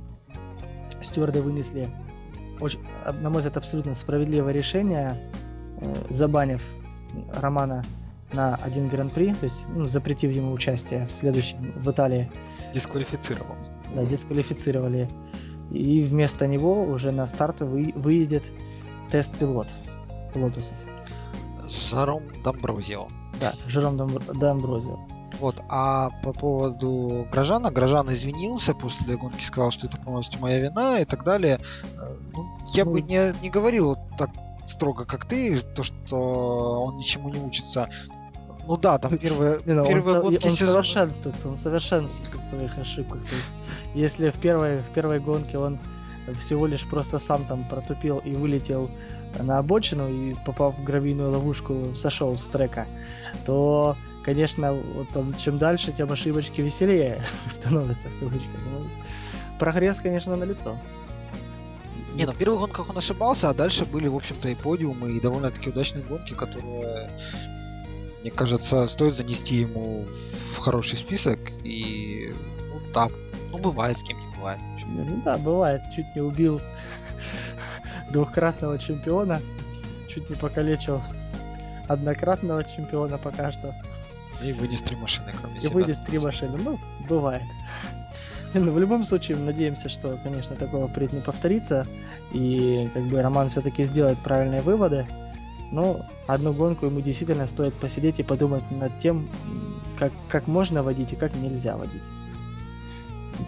стюарды вынесли, очень, на мой взгляд, абсолютно справедливое решение, э, забанив Романа на один гран-при, то есть ну, запретив ему участие в следующем в Италии. Дисквалифицировал. Да, дисквалифицировали. И вместо него уже на старт вы, выйдет тест-пилот Лотусов. Жаром Домброзио. Да, Жером Домброзио. Вот, а по поводу Грожана, Грожан извинился после гонки, сказал, что это полностью моя вина и так далее. Э, ну, я ну, бы не, не говорил вот так строго, как ты, то, что он ничему не учится. Ну да, там первые, ну, первые он, гонки он сезона... совершенствуется, он совершенствуется в своих ошибках. То есть, если в первой, в первой гонке он всего лишь просто сам там протупил и вылетел на обочину и попав в гравийную ловушку сошел с трека, то конечно, вот там, чем дальше, тем ошибочки веселее становятся, в кавычках. Ну, прогресс, конечно, на лицо. Не, ну в первых гонках он ошибался, а дальше были, в общем-то, и подиумы, и довольно-таки удачные гонки, которые, мне кажется, стоит занести ему в хороший список. И, ну, да, ну, бывает, с кем не бывает. Ну да, бывает. Чуть не убил двухкратного чемпиона, чуть не покалечил однократного чемпиона пока что. И вынес три машины, кроме и себя. И вынес три машины. Ну, бывает. Но ну, в любом случае, надеемся, что, конечно, такого впредь не повторится. И как бы Роман все-таки сделает правильные выводы. Но одну гонку ему действительно стоит посидеть и подумать над тем, как, как можно водить и как нельзя водить.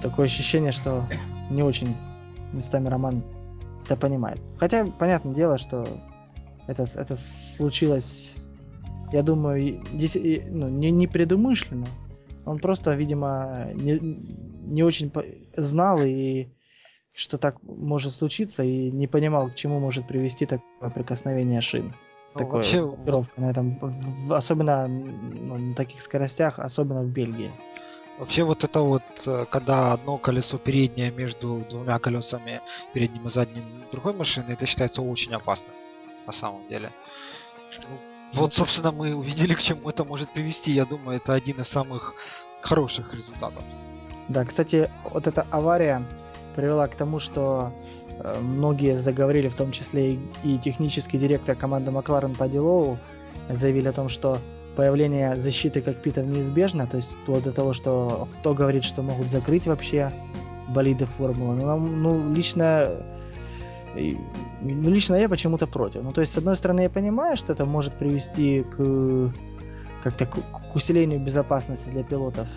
Такое ощущение, что не очень местами Роман это понимает. Хотя, понятное дело, что это, это случилось, я думаю, здесь, ну, не, не предумышленно. Он просто, видимо, не, не очень знал и что так может случиться и не понимал, к чему может привести такое прикосновение шин. Ну, такое вообще... на этом, в, особенно ну, на таких скоростях, особенно в Бельгии. Вообще вот это вот, э, когда одно колесо переднее между двумя колесами, передним и задним другой машины, это считается очень опасно на самом деле. Ну, вот, собственно, мы увидели, к чему это может привести. Я думаю, это один из самых хороших результатов. Да, кстати, вот эта авария привела к тому, что э, многие заговорили, в том числе и, технический директор команды Макларен по Дилоу, заявили о том, что появление защиты кокпитов неизбежно, то есть вплоть до того, что кто говорит, что могут закрыть вообще болиды формулы. Ну, ну, лично, ну, лично я почему-то против. Ну, то есть, с одной стороны, я понимаю, что это может привести к как-то к, к усилению безопасности для пилотов.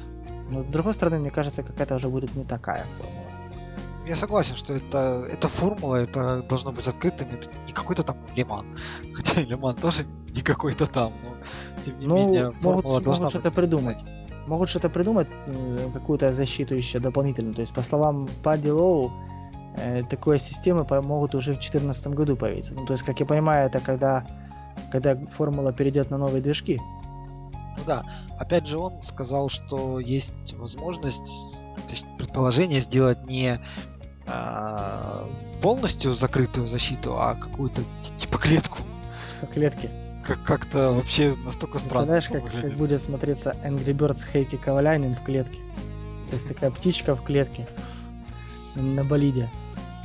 Но с другой стороны, мне кажется, какая-то уже будет не такая формула. Я согласен, что это, это формула, это должно быть открытым, это не какой-то там Лиман. Хотя Лиман тоже не какой-то там, но тем не ну, менее формула могут, должна могут что-то придумать. Могут что-то придумать, э, какую-то защиту еще дополнительную. То есть, по словам Падди Лоу, такой системы могут уже в 2014 году появиться. Ну, то есть, как я понимаю, это когда, когда формула перейдет на новые движки. Ну да, опять же он сказал, что есть возможность, то есть предположение сделать не а, полностью закрытую защиту, а какую-то типа клетку. Типа клетки. Как- как-то вообще настолько странно. Знаешь, как, как будет смотреться Angry Birds Хейки Коваляйнин в клетке. То есть такая птичка в клетке на болиде.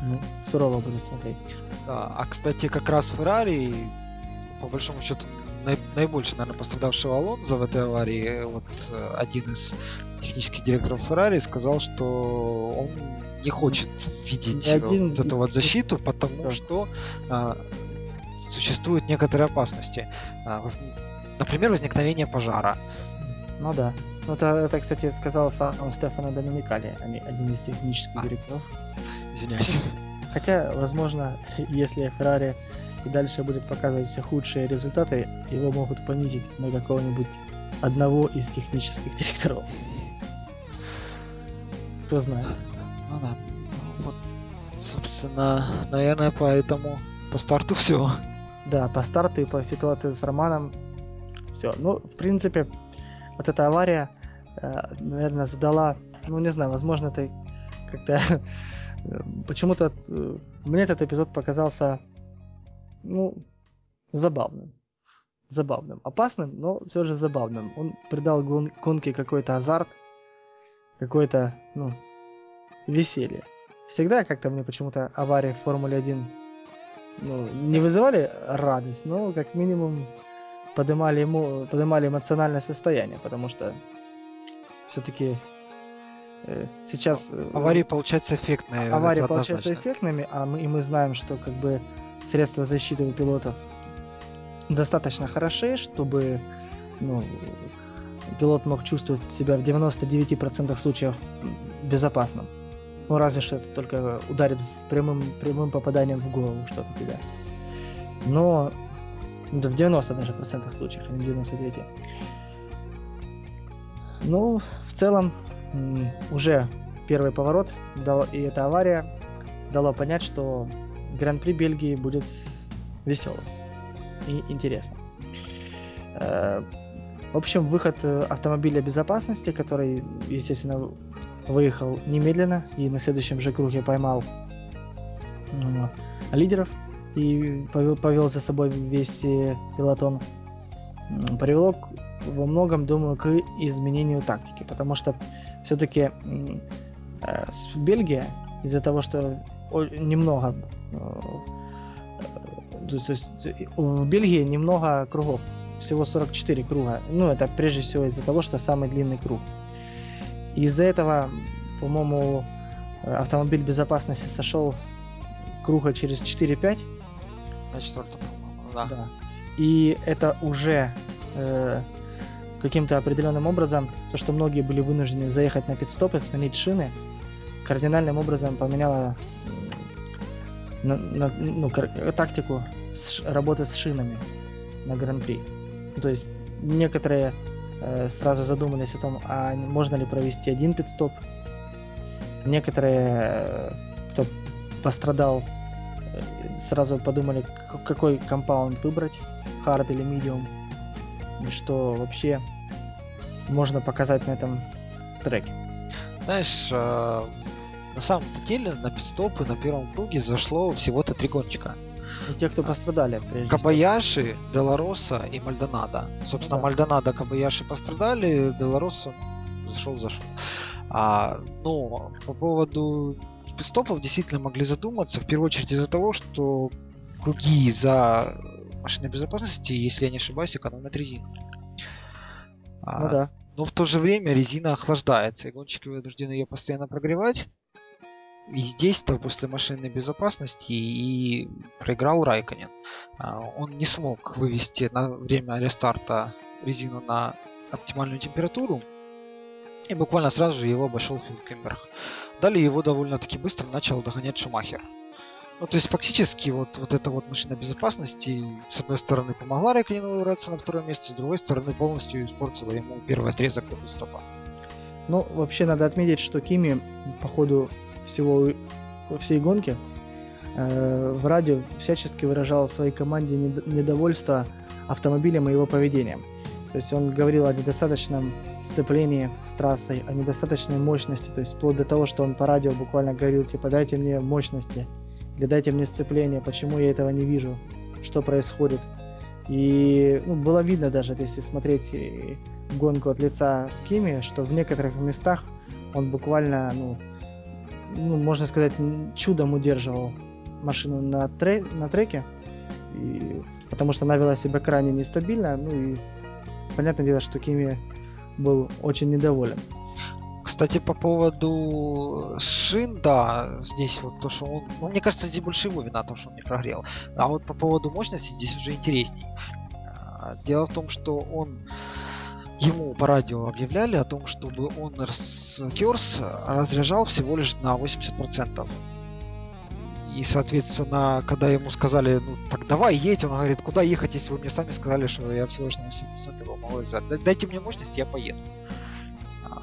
Ну, сурово будет смотреть. Да, а кстати, как раз Феррари, по большому счету, наибольше, наверное, пострадавшего Алонзо в этой аварии, вот э, один из технических директоров Феррари сказал, что он не хочет видеть один вот эту вот защиту, потому да. что а, существуют некоторые опасности. А, например, возникновение пожара. Ну да. Ну, это, это, кстати, сказал сам Стефано Доминикали, а один из технических а. директоров. Извиняюсь. Хотя, возможно, если Феррари и дальше будет показывать все худшие результаты, его могут понизить на какого-нибудь одного из технических директоров. Кто знает. Ну да. Ну, вот, собственно, наверное, поэтому по старту все. Да, по старту и по ситуации с Романом все. Ну, в принципе, вот эта авария, э, наверное, задала, ну, не знаю, возможно, это как-то почему-то э, мне этот эпизод показался ну, забавным. Забавным. Опасным, но все же забавным. Он придал гон- гонке какой-то азарт, какое-то, ну, веселье. Всегда как-то мне почему-то аварии в Формуле 1 ну, не вызывали радость, но как минимум поднимали, ему, поднимали эмоциональное состояние, потому что все-таки сейчас... Э, аварии получаются эффектные. Аварии получаются эффектными, а мы, и мы знаем, что как бы средства защиты у пилотов достаточно хороши, чтобы ну, пилот мог чувствовать себя в 99% случаев безопасным. Ну, разве что это только ударит в прямым, прямым попаданием в голову что-то тебя. Но да, в 90 даже процентах случаев, а не в 99. Ну, в целом, уже первый поворот дал, и эта авария дала понять, что Гран-при Бельгии будет веселым и интересным. Э, в общем, выход э, автомобиля безопасности, который, естественно, выехал немедленно и на следующем же круге поймал лидеров и повел, повел за собой весь э, пилотон, привело во многом, думаю, к изменению тактики, потому что все-таки э, в Бельгии из-за того, что немного Э, то есть в Бельгии немного кругов, всего 44 круга. Ну, это прежде всего из-за того, что самый длинный круг. Из-за этого, по-моему, автомобиль безопасности сошел круга через 4-5. На четвертом, по-моему, да. да. И это уже э, каким-то определенным образом, то, что многие были вынуждены заехать на пидстоп и сменить шины, кардинальным образом поменяло на, на, ну, тактику с, работы с шинами на Гран-при. То есть некоторые э, сразу задумались о том, а можно ли провести один пит-стоп. Некоторые, э, кто пострадал, э, сразу подумали, какой компаунд выбрать, hard или medium, и что вообще можно показать на этом треке. Знаешь, э, на самом деле на пидстопы на первом круге зашло всего-то три гонщика. И те, кто пострадали, прежде Кабаяши, Делароса и Мальдонадо. Собственно, ну, да. Мальдонадо, Кабаяши пострадали, Делароса зашел, зашел. А, но по поводу пидстопов действительно могли задуматься, в первую очередь из-за того, что круги за машиной безопасности, если я не ошибаюсь, экономят резину. А, ну да. Но в то же время резина охлаждается, и гонщики вынуждены ее постоянно прогревать. И здесь-то после машинной безопасности и проиграл Райконен. А, он не смог вывести на время рестарта резину на оптимальную температуру. И буквально сразу же его обошел Хюлькенберг. Далее его довольно-таки быстро начал догонять Шумахер. Ну, то есть фактически вот, вот эта вот машина безопасности с одной стороны помогла Райконену выбраться на второе место, с другой стороны полностью испортила ему первый отрезок до стопа. Ну, вообще надо отметить, что Кими по ходу всего всей гонки э, в радио всячески выражал своей команде недовольство автомобилем и его поведением. То есть он говорил о недостаточном сцеплении с трассой, о недостаточной мощности, то есть вплоть до того, что он по радио буквально говорил, типа, дайте мне мощности, дайте мне сцепление, почему я этого не вижу, что происходит. И ну, было видно даже, если смотреть гонку от лица Кими, что в некоторых местах он буквально, ну, ну можно сказать, чудом удерживал машину на, тре- на треке, и, потому что она вела себя крайне нестабильно, ну и понятное дело, что Кими был очень недоволен. Кстати, по поводу шин, да, здесь вот то, что он... Ну, мне кажется, здесь больше его вина, то, что он не прогрел. А вот по поводу мощности здесь уже интересней. А, дело в том, что он ему по радио объявляли о том, чтобы он Керс разряжал всего лишь на 80%. И, соответственно, когда ему сказали, ну так давай едь, он говорит, куда ехать, если вы мне сами сказали, что я всего лишь на 80% его могу взять. Дайте мне мощность, я поеду.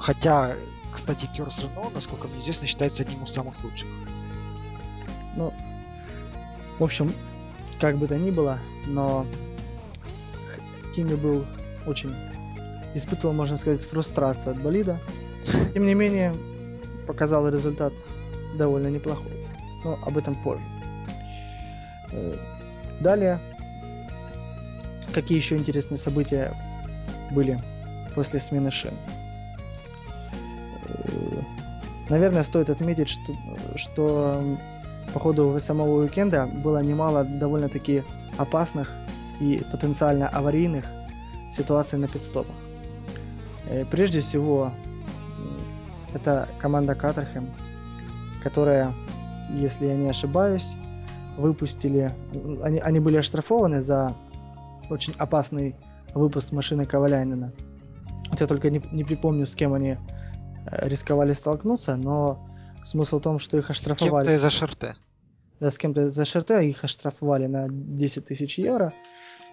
Хотя, кстати, Керс Рено, насколько мне известно, считается одним из самых лучших. Ну, в общем, как бы то ни было, но Кими был очень... Испытывал, можно сказать, фрустрацию от болида. Тем не менее, показал результат довольно неплохой. Но об этом позже. Э, далее, какие еще интересные события были после смены шин? Наверное, стоит отметить, что, что по ходу самого уикенда было немало довольно-таки опасных и потенциально аварийных ситуаций на пидстопах. Э, прежде всего, это команда Катерхэм, которая, если я не ошибаюсь, выпустили... Они, они были оштрафованы за очень опасный выпуск машины Коваляйнина. Вот я только не, не припомню, с кем они Э, рисковали столкнуться, но смысл в том, что их оштрафовали. С кем-то из ШРТ. Да, с кем-то из ШРТ их оштрафовали на 10 тысяч евро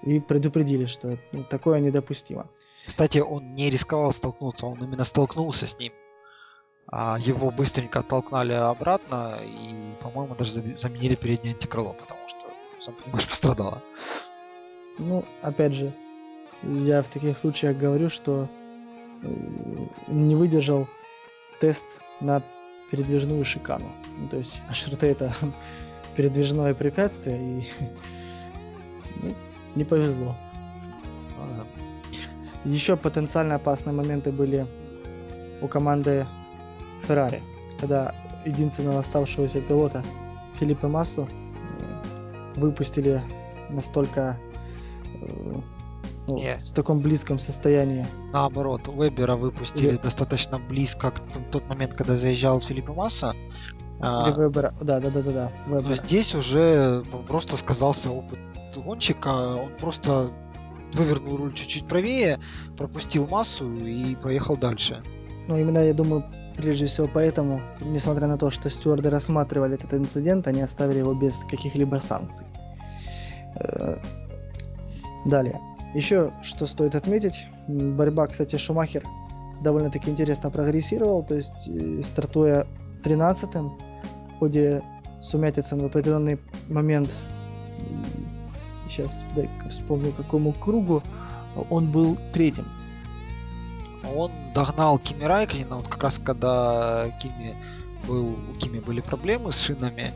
и предупредили, что ну, такое недопустимо. Кстати, он не рисковал столкнуться, он именно столкнулся с ним. А его быстренько оттолкнули обратно и, по-моему, даже заменили переднее антикрыло, потому что, сам понимаешь, пострадало. Ну, опять же, я в таких случаях говорю, что э, не выдержал тест на передвижную шикану. Ну, то есть HRT это передвижное препятствие, и ну, не повезло. Ага. Еще потенциально опасные моменты были у команды Ferrari, когда единственного оставшегося пилота Филиппа Массу выпустили настолько э, ну, Нет. в таком близком состоянии. Наоборот, Вебера выпустили Или... достаточно близко к тот момент, когда заезжал Филиппа Масса. А, Или Вебера, да, да, да, да, да. Вебера. Но здесь уже просто сказался опыт гонщика, он просто вывернул руль чуть-чуть правее, пропустил массу и поехал дальше. Ну, именно, я думаю, прежде всего поэтому, несмотря на то, что стюарды рассматривали этот инцидент, они оставили его без каких-либо санкций. Э, далее. Еще что стоит отметить, борьба, кстати, Шумахер довольно-таки интересно прогрессировал, то есть э, стартуя 13-м, в ходе сумятицы в определенный момент, сейчас дай вспомню какому кругу, он был третьим. Он догнал Кими Райкнина, вот как раз когда Кими был, у Кими были проблемы с шинами,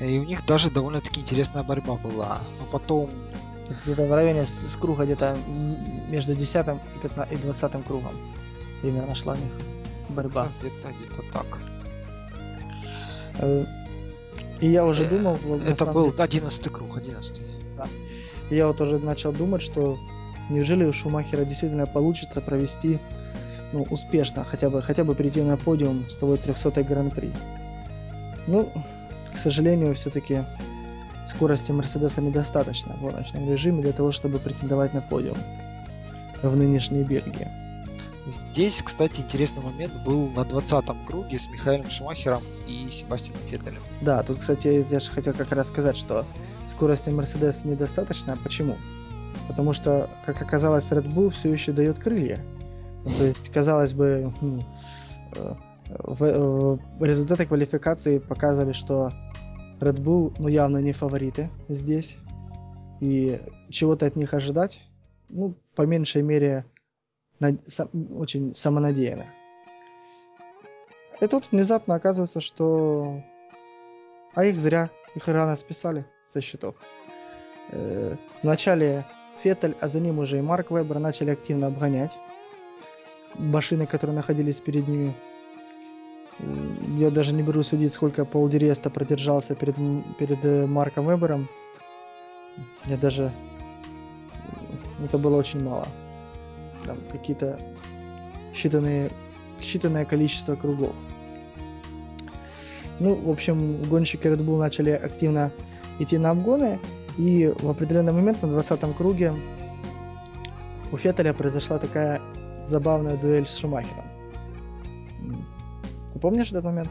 и у них даже довольно-таки интересная борьба была. Но потом... Где-то в районе с, с круга, где-то между 10 и, 15, и 20 кругом примерно шла у них борьба. Где-то, где-то так. Э, и я уже думал... Это был 11 круг, 11 да. И я вот уже начал думать, что неужели у Шумахера действительно получится провести ну, успешно, хотя бы, хотя бы прийти на подиум в свой 300-й гран-при. Ну, к сожалению, все-таки скорости Мерседеса недостаточно в гоночном режиме для того, чтобы претендовать на подиум в нынешней Бельгии. Здесь, кстати, интересный момент был на 20-м круге с Михаилом Шумахером и Себастьяном Феттелем. Да, тут, кстати, я же хотел как раз сказать, что скорости Мерседеса недостаточно. Почему? Потому что, как оказалось, Red Bull все еще дает крылья. Ну, то есть, казалось бы, ну, э, в, в результаты квалификации показывали, что Red Bull ну, явно не фавориты здесь. И чего-то от них ожидать, ну, по меньшей мере, над, сам, очень самонадеянно. И тут внезапно оказывается, что... А их зря, их рано списали со счетов. Э, вначале Феттель, а за ним уже и Марк Вебер начали активно обгонять машины, которые находились перед ними. Я даже не беру судить, сколько Пол Диреста продержался перед, перед э, Марком Вебером. Я даже... Это было очень мало. Там какие-то считанные, считанное количество кругов. Ну, в общем, гонщики Red Bull начали активно идти на обгоны, и в определенный момент на 20-м круге у Феттеля произошла такая забавная дуэль с Шумахером. Помнишь этот момент?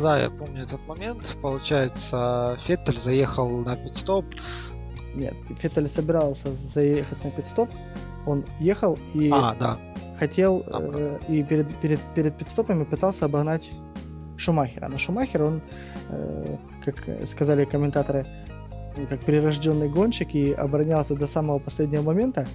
Да, я помню этот момент. Получается, Феттель заехал на пидстоп. Нет, Феттель собирался заехать на пидстоп. Он ехал и а, да. хотел э, и перед, перед, перед пидстопами пытался обогнать Шумахера. Но Шумахер, он, э, как сказали комментаторы, как прирожденный гонщик и оборонялся до самого последнего момента,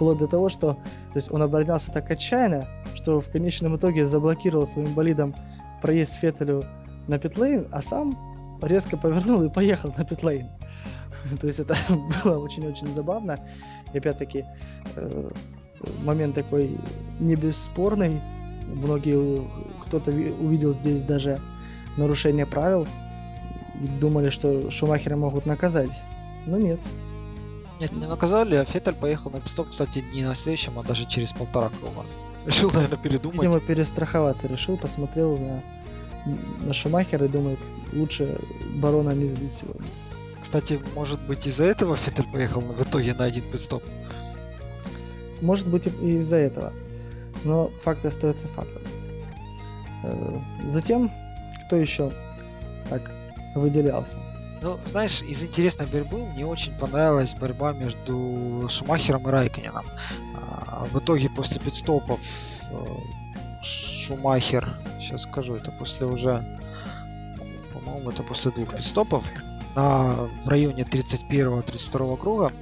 вплоть до того, что то есть он оборонялся так отчаянно, что в конечном итоге заблокировал своим болидом проезд Феттелю на питлейн, а сам резко повернул и поехал на питлейн. То есть это было очень-очень забавно. И опять-таки э, момент такой не бесспорный. Многие, кто-то увидел здесь даже нарушение правил и думали, что Шумахера могут наказать. Но нет. Нет, не наказали, а Феттель поехал на пистоп, кстати, не на следующем, а даже через полтора круга. Решил, наверное, передумать. Видимо, перестраховаться решил, посмотрел на, на Шумахера и думает, лучше барона не злить сегодня. Кстати, может быть из-за этого Феттель поехал в итоге на один пидстоп? Может быть и из-за этого. Но факт остается фактом. Э, затем, кто еще так выделялся? Ну, знаешь, из интересной борьбы мне очень понравилась борьба между Шумахером и Райконином. А, в итоге после пидстопов э, Шумахер, сейчас скажу, это после уже, по-моему, это после двух пидстопов, на, в районе 31-32 круга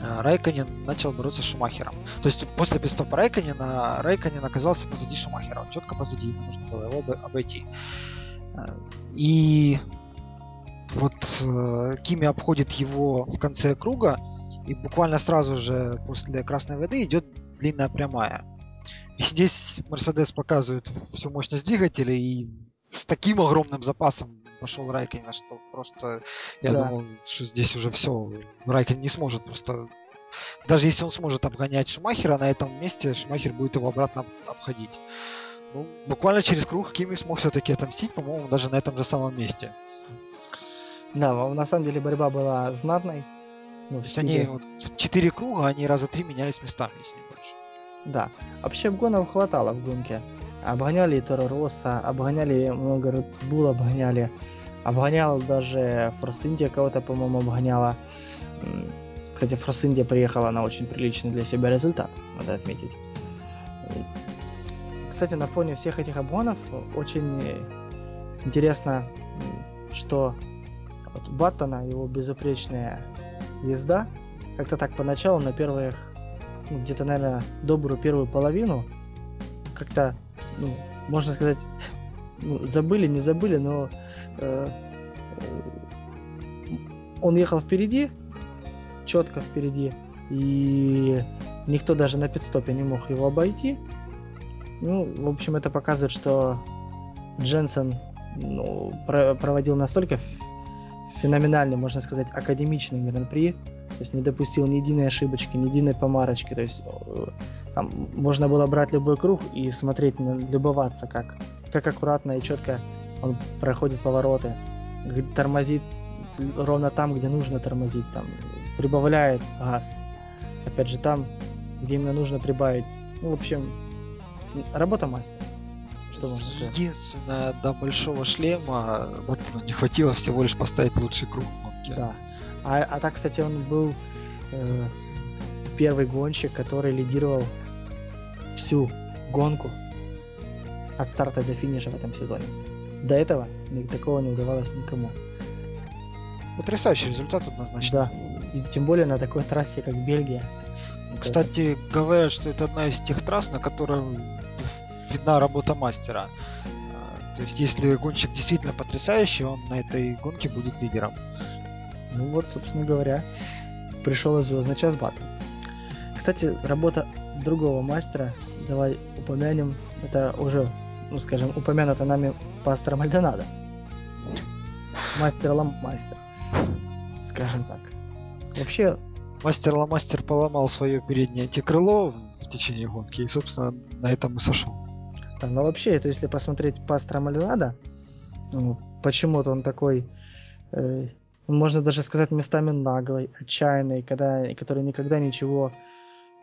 э, Райконин начал бороться с Шумахером. То есть после пидстопа Райконина Райконин оказался позади Шумахера. Он четко позади, ему нужно было его обойти. Э, и вот э, Кими обходит его в конце круга, и буквально сразу же после красной воды идет длинная прямая. И здесь Мерседес показывает всю мощность двигателя и с таким огромным запасом пошел Райкин, что просто я да. думал, что здесь уже все, Райкин не сможет просто даже если он сможет обгонять Шумахера на этом месте, Шумахер будет его обратно обходить. Ну, буквально через круг Кими смог все-таки отомстить, по-моему, даже на этом же самом месте. Да, на самом деле борьба была знатной. Ну, То есть они вот четыре круга, они раза три менялись местами, если не больше. Да. Вообще обгонов хватало в гонке. Обгоняли Торо Росса, обгоняли много Bull, обгоняли. Обгонял даже Форс Индия кого-то, по-моему, обгоняла. Кстати, Форс Индия приехала на очень приличный для себя результат, надо отметить. Кстати, на фоне всех этих обгонов очень интересно, что вот Баттона, его безупречная езда, как-то так поначалу на первых, ну, где-то, наверное, добрую первую половину, как-то, ну, можно сказать, ну, забыли, не забыли, но э, он ехал впереди, четко впереди, и никто даже на пидстопе не мог его обойти. Ну, в общем, это показывает, что Дженсен ну, про- проводил настолько феноменальный, можно сказать, академичный гран-при, то есть не допустил ни единой ошибочки, ни единой помарочки, то есть э, там можно было брать любой круг и смотреть, любоваться, как, как аккуратно и четко он проходит повороты, тормозит ровно там, где нужно тормозить, там прибавляет газ, опять же там, где именно нужно прибавить. Ну, в общем, работа мастера. Что вам Единственное, до большого шлема вот не хватило всего лишь поставить лучший круг в гонке. Да. А, а так, кстати, он был э, первый гонщик, который лидировал всю гонку от старта до финиша в этом сезоне. До этого такого не удавалось никому. Потрясающий результат однозначно. Да. И тем более на такой трассе, как Бельгия. Кстати, говорят, что это одна из тех трасс, на которой видна работа мастера. А, то есть, если гонщик действительно потрясающий, он на этой гонке будет лидером. Ну вот, собственно говоря, пришел и звездный час батл. Кстати, работа другого мастера, давай упомянем, это уже, ну скажем, упомянуто нами пастор Мальдонадо. Мастер Ламастер, скажем так. Вообще... Мастер Ламастер поломал свое переднее антикрыло в течение гонки и, собственно, на этом и сошел. Но вообще, это если посмотреть пастора Мальдонадо, ну, почему-то он такой э, можно даже сказать местами наглый, отчаянный, когда, который никогда ничего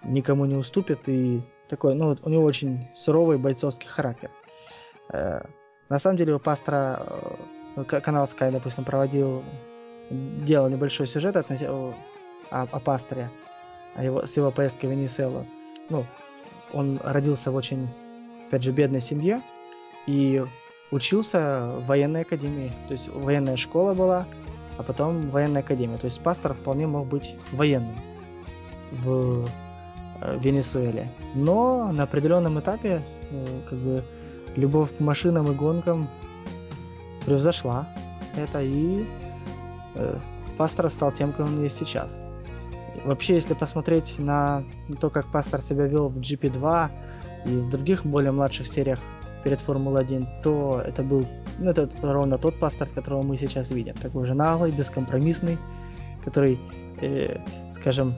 никому не уступит и такой, ну, у него очень суровый бойцовский характер. Э, на самом деле у пастора э, канал Sky, допустим, проводил, делал небольшой сюжет от, о, о, пасторе, о его, с его поездкой в Венесуэлу. Ну, он родился в очень, опять же, бедной семье и учился в военной академии. То есть военная школа была, а потом военная академия. То есть пастор вполне мог быть военным в э, Венесуэле. Но на определенном этапе э, как бы любовь к машинам и гонкам превзошла это, и э, пастор стал тем, кем он есть сейчас. Вообще, если посмотреть на то, как пастор себя вел в GP2 и в других более младших сериях перед Формулой-1, то это был ну, это, это ровно тот пастор, которого мы сейчас видим. Такой же наглый, бескомпромиссный, который, э, скажем,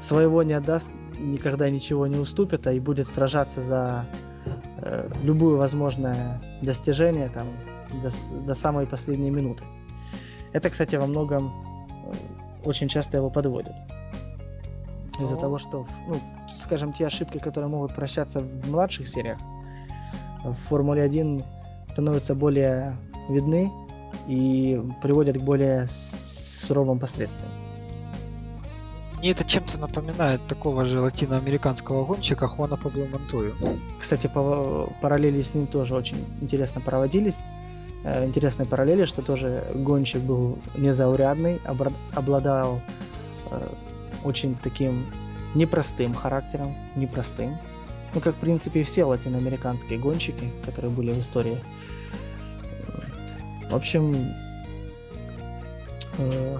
своего не отдаст, никогда ничего не уступит, а и будет сражаться за э, любое возможное достижение там, до, до самой последней минуты. Это, кстати, во многом э, очень часто его подводит. Из-за того, что, ну, скажем, те ошибки, которые могут прощаться в младших сериях, в Формуле 1 становятся более видны и приводят к более суровым последствиям. Мне это чем-то напоминает такого же латиноамериканского гонщика Хуана Пабло Монтою. Кстати, по параллели с ним тоже очень интересно проводились. Э, интересные параллели, что тоже гонщик был незаурядный, обладал э, очень таким непростым характером, непростым, ну, как, в принципе, все латиноамериканские гонщики, которые были в истории. В общем, э,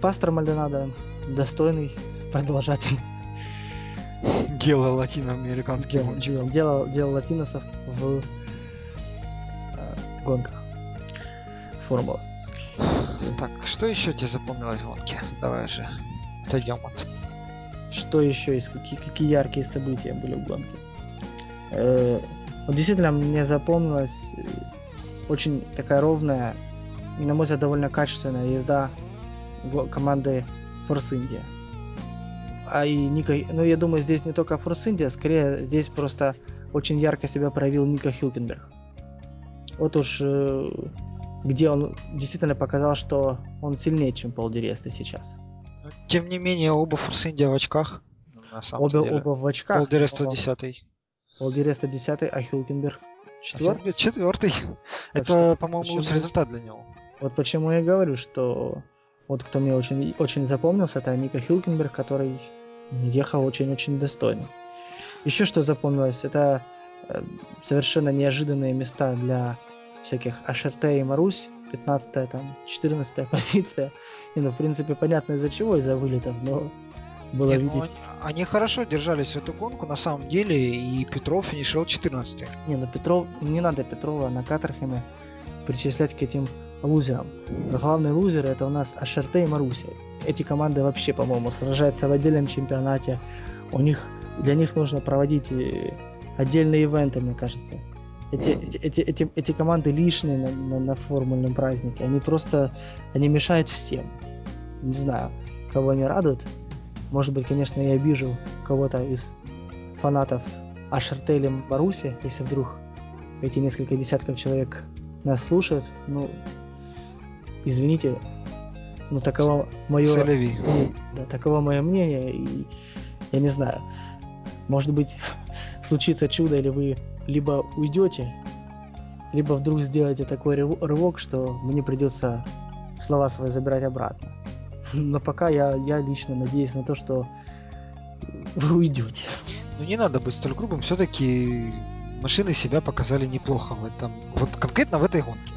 пастор Мальдонадо достойный продолжатель. Дело латиноамериканских дел, гонщиков. Дело, дело латиносов в э, гонках формулы. Так, что еще тебе запомнилось в гонке? Давай же, сойдем от что еще есть, какие, какие яркие события были в гонке. Э, вот действительно мне запомнилась э, очень такая ровная и, на мой взгляд, довольно качественная езда команды Force India. А и Ника, ну я думаю, здесь не только Force India, скорее здесь просто очень ярко себя проявил Ника Хилкенберг. вот уж э, где он действительно показал, что он сильнее, чем Пол Диреста сейчас. Тем не менее, оба Форс Индия в очках. На самом Оба, деле. оба в очках. Пол Диреста Оба- 10 Пол Диреста 10, а Хилкенберг 4. Четвертый. Это, что по-моему, почему- лучший результат для него. Вот почему я говорю, что вот кто мне очень, очень запомнился, это Ника Хилкенберг, который ехал очень-очень достойно. Еще что запомнилось, это э, совершенно неожиданные места для всяких АШРТ и Марусь, 15 там, 14 позиция. И, ну, в принципе, понятно из-за чего, из-за вылетов, но было Нет, ну, видеть... они, они хорошо держались в эту гонку, на самом деле, и Петров финишировал 14 Не, ну Петров, не надо Петрова на Катерхеме причислять к этим лузерам. Главные лузеры это у нас Ашерте и Маруся. Эти команды вообще, по-моему, сражаются в отдельном чемпионате. У них, для них нужно проводить э, отдельные ивенты, мне кажется. Эти, эти, эти, эти, команды лишние на, на, на формульном празднике. Они просто, они мешают всем. Не знаю, кого они радуют. Может быть, конечно, я обижу кого-то из фанатов Ашерте или Маруси, если вдруг эти несколько десятков человек нас слушают. Ну, извините, но таково мое... Да, таково мое мнение, и я не знаю. Может быть, случится чудо, или вы либо уйдете, либо вдруг сделаете такой рыв- рывок, что мне придется слова свои забирать обратно. Но пока я, я лично надеюсь на то, что вы уйдете. Ну не надо быть столь грубым, все-таки машины себя показали неплохо в этом, вот конкретно в этой гонке.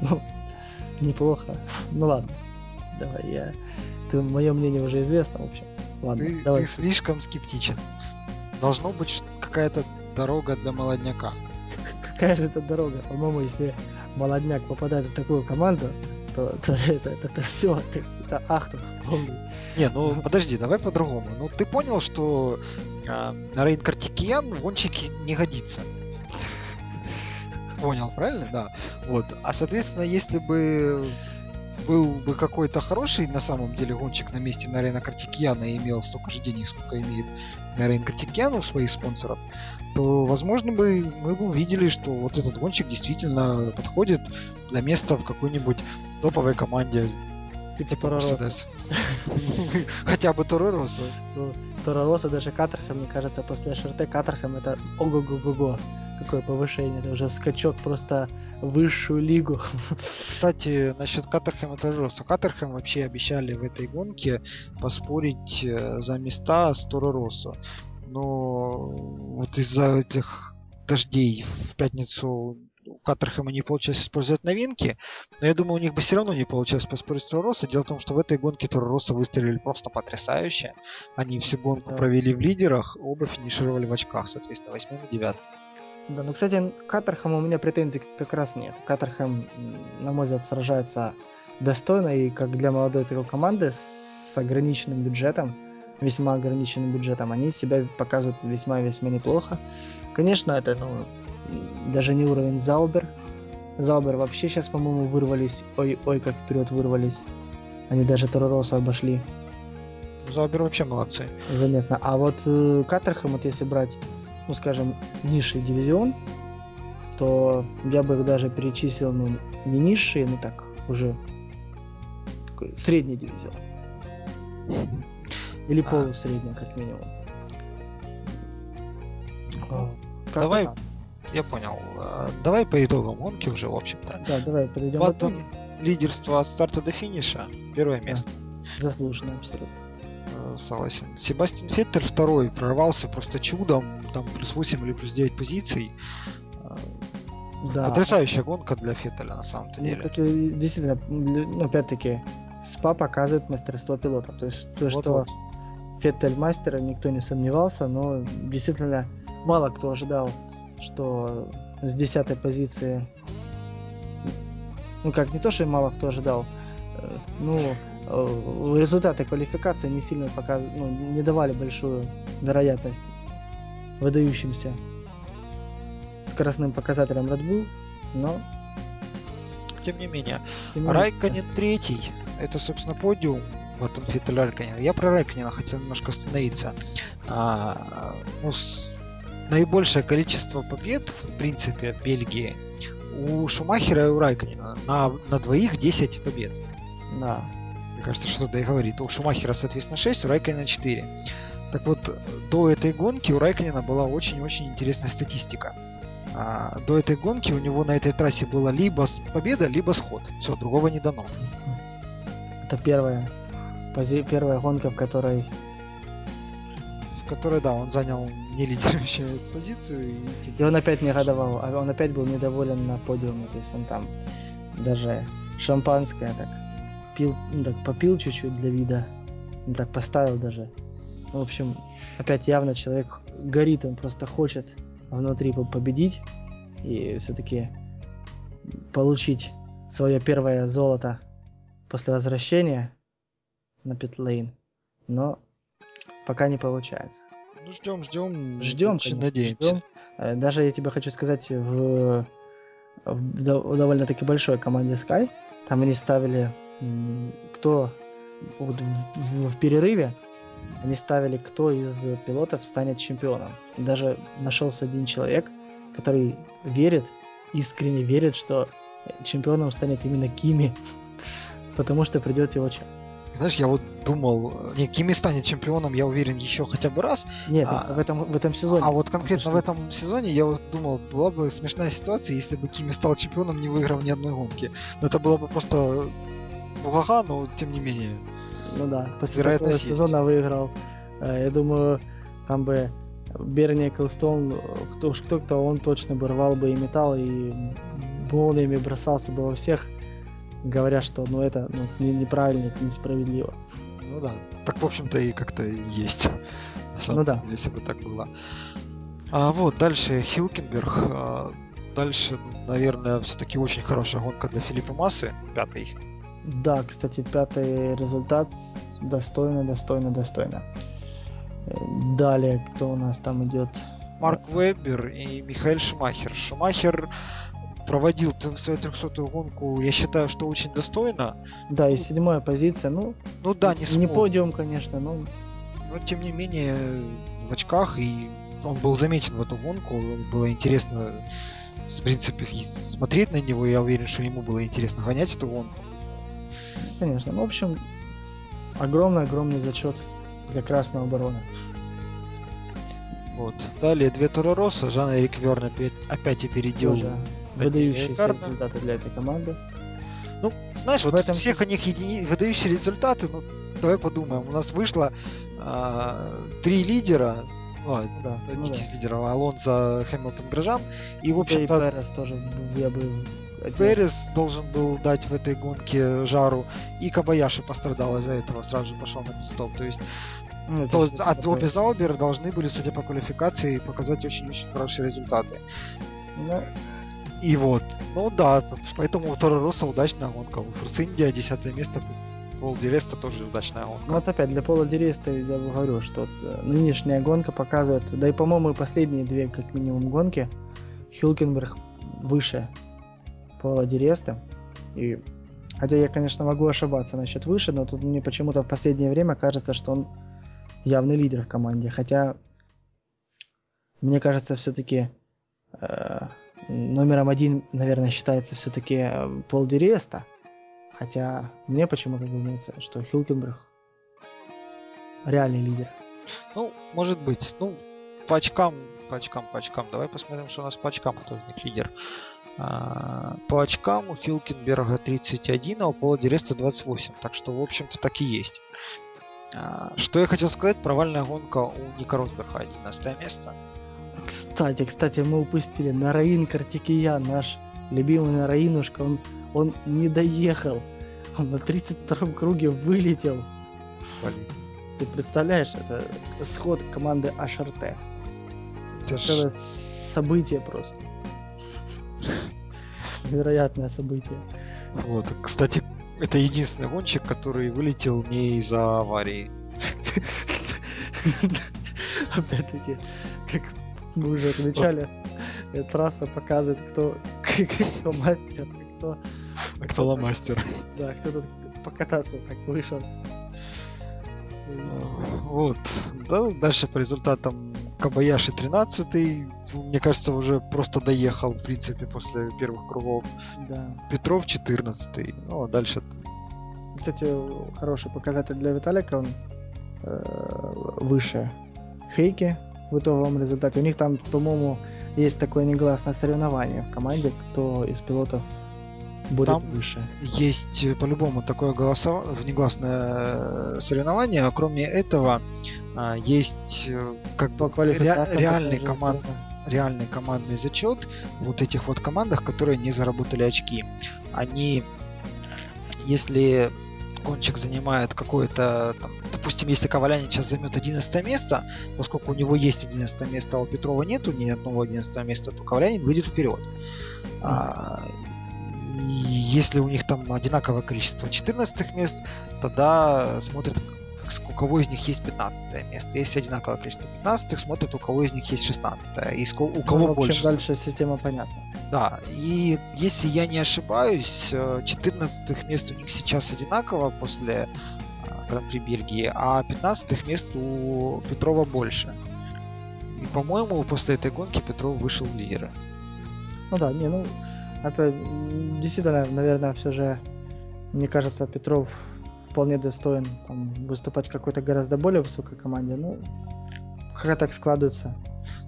Ну, неплохо. Ну ладно. Давай, я... Ты, мое мнение уже известно, в общем. Ладно, Ты, давай. ты слишком скептичен. Должно быть какая-то дорога для молодняка. Какая же это дорога? По-моему, если молодняк попадает в такую команду, то, то это, это, все, это, это ахтунг полный. Не, ну подожди, давай по-другому. Ну ты понял, что а, Рейн Картикиян в не годится. Понял, правильно? Да. Вот. А соответственно, если бы был бы какой-то хороший на самом деле гонщик на месте Нарена Картикияна и имел столько же денег, сколько имеет Нарен Картикиян у своих спонсоров, то, возможно, бы мы бы увидели, что вот этот гонщик действительно подходит для места в какой-нибудь топовой команде Типа типа. Мерседес. Хотя бы Торо Россо. Ну, Тора Росса, даже Катерхэм, мне кажется, после ШРТ Катерхэм это ого-го-го-го. Какое повышение, это уже скачок просто в высшую лигу. Кстати, насчет Катерхэма тоже жестко. Катерхэм вообще обещали в этой гонке поспорить э, за места с Торо Россо. Но вот из-за этих дождей в пятницу у Катерхэма не получилось использовать новинки, но я думаю, у них бы все равно не получилось поспорить с Россо. Дело в том, что в этой гонке Россо выстрелили просто потрясающе. Они всю гонку Да. провели в лидерах, оба финишировали в очках, соответственно, восьмым и девятым. Да, ну, кстати, к Катерхэму у меня претензий как раз нет. Катерхэм, м, на мой взгляд, сражается достойно, и как для молодой такой команды с ограниченным бюджетом, весьма ограниченным бюджетом, они себя показывают весьма-весьма неплохо. Конечно, это, ну, даже не уровень Заубер. Заубер вообще сейчас, по-моему, вырвались, ой-ой, как вперед вырвались. Они даже Торороса обошли Заубер вообще молодцы. заметно. А вот э, Катерхэм, вот если брать, ну скажем, низший дивизион, то я бы их даже перечислил, ну, не низший, но так, уже средний дивизион. Или А. полусредний, как минимум. А, как-то давай так. Я понял. А, Давай по итогам гонки уже, в общем-то. Да, давай подойдем Вот к итоге. Лидерство от старта до финиша. Первое Да. место. Заслуженно абсолютно. Э, Согласен. Себастьян Феттель второй прорвался просто чудом. Там плюс 8 или плюс 9 позиций. Э, Да. Потрясающая гонка для Феттеля на самом-то Ну, деле. как и действительно, ну, опять-таки, СПА показывает мастерство пилота. То есть то, что Вот-вот. Феттель мастера, никто не сомневался, но действительно мало кто ожидал, что с десятой позиции, ну как не то, что мало кто ожидал, э, ну э, результаты квалификации не сильно показ... ну, не давали большую вероятность выдающимся скоростным показателям Red Bull, но Тем не менее. тем не менее, Райконен третий. Это, собственно, подиум. Вот он Феттель Райконен. Я про Райконена хотел немножко остановиться. А, ну, с- наибольшее количество побед, в принципе, в Бельгии у Шумахера и у Райконина на, на двоих 10 побед. Да. Мне кажется, что-то и говорит. У Шумахера, соответственно, 6, у Райконина 4. Так вот, до этой гонки у Райконина была очень-очень интересная статистика. А, до этой гонки у него на этой трассе была либо победа, либо сход. Все, другого не дано. Это первая, пози... первая гонка, в которой... В которой, да, он занял не лидирующую позицию. И, типа, и он опять негодовал, а он опять был недоволен на подиуме. То есть он там даже шампанское так пил, ну, так попил чуть-чуть для вида. Ну, так поставил даже. В общем, опять явно человек горит, он просто хочет внутри победить и все-таки получить свое первое золото после возвращения на питлейн. Но пока не получается. Ну, ждем, ждем. Ждем, конечно, надеемся. Ждем. Э, даже я тебе хочу сказать, в, в довольно-таки большой команде Sky, там они ставили, кто вот в, в, в перерыве они ставили, кто из пилотов станет чемпионом. И даже нашелся один человек, который верит, искренне верит, что чемпионом станет именно Кими, потому что придет его час. Знаешь, я вот думал, не, Кими станет чемпионом, я уверен, еще хотя бы раз. Нет, а, в, этом, в этом сезоне. А вот конкретно в этом сезоне я вот думал, была бы смешная ситуация, если бы Кими стал чемпионом, не выиграв ни одной гонки. Но это было бы просто ага, но тем не менее. Ну да, после такого есть. сезона выиграл. Э, я думаю, там бы Берни Эклстоун, кто уж кто-кто, он точно бы рвал бы и металл, и молниями бросался бы во всех, говоря, что ну это ну, неправильно, это несправедливо. Ну да, так в общем-то и как-то есть. ну да. Деле, если бы так было. А вот дальше Хилкенберг. А, дальше, наверное, все-таки очень хорошая гонка для Филиппа Массы, пятый. Да, кстати, пятый результат достойно, достойно, достойно. Далее, кто у нас там идет? Марк Вебер и Михаил Шумахер. Шумахер проводил свою 300-ю гонку, я считаю, что очень достойно. Да, и седьмая позиция, ну, ну да, не, не подиум, конечно, но... Но тем не менее, в очках, и он был заметен в эту гонку, было интересно, в принципе, смотреть на него, я уверен, что ему было интересно гонять эту гонку. Конечно, ну, в общем, огромный-огромный зачет для Красного Барона. Вот. Далее две Тура Росса, Жан-Эрик Верн опять, опять опередил Тоже выдающиеся результаты для этой команды. Ну, знаешь, в вот этом всех у них едини... выдающие результаты, ну, давай подумаем. У нас вышло а, три лидера, ну, а, да, ну, да. из лидеров, Алонзо, Хэмилтон, Грожан, и, в общем-то... И Перес тоже, я бы Перес должен был дать в этой гонке жару, и Кабаяши пострадал из-за этого, сразу же пошел на стоп. То есть ну, то, от обе Заубер должны были, судя по квалификации, показать очень-очень хорошие результаты. Да. И вот, ну да, поэтому у Тора Росса удачная гонка. У Форс Индия 10 место, Пол Диреста тоже удачная гонка. Ну вот опять, для Пола Диреста я говорю, что вот э, нынешняя гонка показывает, да и по-моему последние две как минимум гонки, Хилкенберг выше Пола Диреста. И хотя я, конечно, могу ошибаться насчет выше, но тут мне почему-то в последнее время кажется, что он явный лидер в команде. Хотя мне кажется, все-таки э, номером один, наверное, считается все-таки э, Пол Диреста. Хотя мне почему-то думается, что Хилкенберг реальный лидер. Ну, может быть. Ну, по очкам, по очкам, по очкам. Давай посмотрим, что у нас по очкам, кто из них лидер. А, по очкам у Хилкенберга 31, а у Пола Диреста 28. Так что, в общем-то, так и есть. А, что я хотел сказать, провальная гонка у Ника Росберга, 11 место. Кстати, кстати, мы упустили Нараин Картикиян, наш любимый Нараинушка, он, он не доехал. Он на 32-м круге вылетел. Блин. Ты представляешь, это сход команды HRT. Это ж... событие просто. Невероятное событие. Вот, кстати, это единственный гонщик, который вылетел не из-за аварии. Опять-таки, как мы уже отмечали, трасса показывает, кто, кто мастер, кто... А кто ломастер. Да, кто тут покататься так вышел. Вот. Да, дальше по результатам Кабаяши 13 мне кажется, уже просто доехал, в принципе, после первых кругов. Да. Петров 14 ну, а дальше... Кстати, хороший показатель для Виталика, он э, выше Хейки в итоговом результате. У них там, по-моему, есть такое негласное соревнование в команде, кто из пилотов будет Там выше. Есть э, по-любому такое голосов... внегласное э, соревнование. Кроме этого, а, есть э, как бы ре... реальный, команд... реальный командный зачет вот этих вот командах, которые не заработали очки. Они, если гонщик занимает какое-то, там, допустим, если Ковалянин сейчас займет 11 место, поскольку у него есть 11 место, а у Петрова нету ни одного 11 места, то Ковалянин выйдет вперед. А, если у них там одинаковое количество 14 мест, тогда смотрят, у кого из них есть 15 место. Если одинаковое количество 15, смотрят, у кого из них есть 16. И у ну, кого ну, больше. дальше система понятна. Да, и если я не ошибаюсь, 14 э, мест у них сейчас одинаково после э, Гран-при Бельгии, а 15 мест у Петрова больше. И, по-моему, после этой гонки Петров вышел в лидеры. Ну да, не, ну, опять, действительно, наверное, все же, мне кажется, Петров вполне достоин там, выступать в какой-то гораздо более высокой команде. Ну, как так складывается.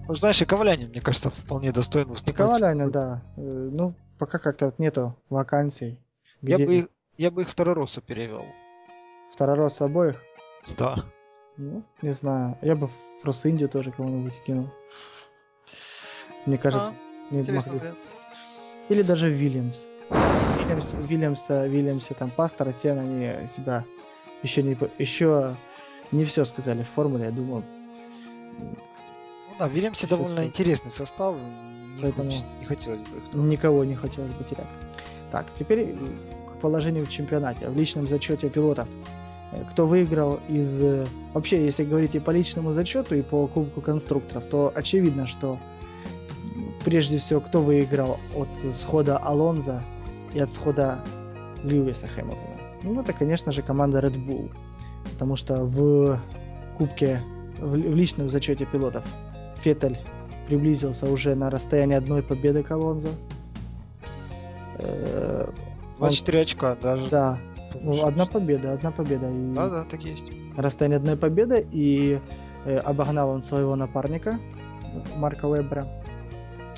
Ну, знаешь, и Ковалянин, мне кажется, вполне достоин выступать. И Ковалянин, да. Э, ну, пока как-то нету вакансий. Где... Я, бы их, я бы их второросу перевел. Второрос обоих? Да. Ну, не знаю. Я бы в Росиндию тоже кого-нибудь кинул. Мне кажется, а, не могли. Вариант. Или даже Вильямс. Вильямс, Вильямса, Вильямсе, там, Пастора, Сен, они себя еще не, еще не все сказали в формуле, я думаю. Ну да, Вильямсе довольно сказать. интересный состав, не, Поэтому хочется, не хотелось бы их. Никого не хотелось бы терять. Так, теперь к положению в чемпионате, в личном зачете пилотов. Кто выиграл из... Вообще, если говорить и по личному зачету, и по Кубку конструкторов, то очевидно, что прежде всего, кто выиграл от схода Алонза и от схода Льюиса Хэмилтона? Ну, это, конечно же, команда Red Bull. Потому что в кубке, в, в личном зачете пилотов Феттель приблизился уже на расстояние одной победы к Алонзо. 24 Он... очка даже. Да. Ну, одна победа, одна победа. И... Да, да, так есть. Расстояние одной победы, и э, обогнал он своего напарника Марка Вебера.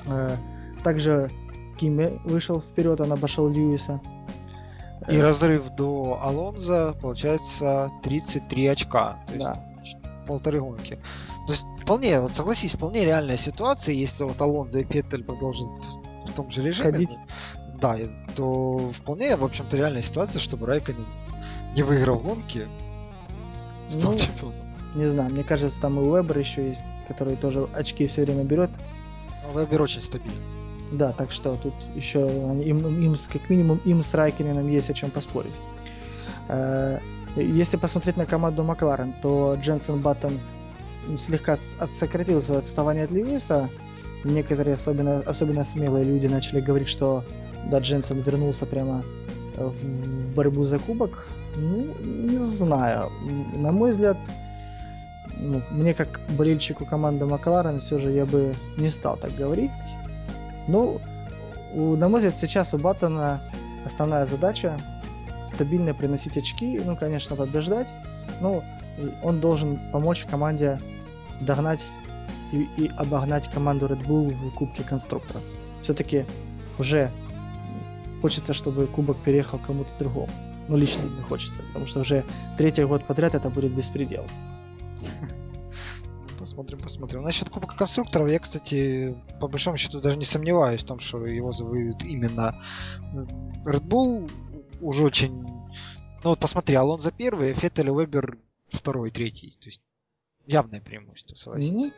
Э, также Кимми вышел вперед, он обошел Льюиса. И э, разрыв до Алонза получается 33 очка. То есть да. полторы гонки. То есть вполне, вот согласись, вполне реальная ситуация, если вот Алонзо и Петтель продолжат в том же режиме. Сходить. Да, то вполне, в общем-то, реальная ситуация, чтобы Райконен не выиграл гонки, стал ну, чемпионом. Не знаю, мне кажется, там и Уэбер еще есть, который тоже очки все время берет. Вебер очень стабильный. Да, так что тут еще им, им, как минимум им с Райкининым есть о чем поспорить. Э, если посмотреть на команду Макларен, то Дженсен Баттон слегка сократил свое отставание от Льюиса. Некоторые, особенно, особенно смелые люди, начали говорить, что да, Дженсен вернулся прямо в, в борьбу за кубок. Ну, не знаю. На мой взгляд, ну, мне как болельщику команды Макларен все же я бы не стал так говорить. Ну, у, на мой взгляд, сейчас у Баттона основная задача стабильно приносить очки, ну, конечно, побеждать. Ну, он должен помочь команде догнать и, и обогнать команду Red Bull в Кубке конструкторов. Все-таки уже хочется, чтобы кубок переехал кому-то другому. Ну, лично мне хочется, потому что уже третий год подряд это будет беспредел. Посмотрим, посмотрим. Насчет Кубка конструкторов, я, кстати, по большому счету даже не сомневаюсь в том, что его завоюет именно Red Bull. Уже очень... Ну вот посмотри, Алонзо первый, Феттель и Вебер второй, третий. То есть явное преимущество, согласись. Ну,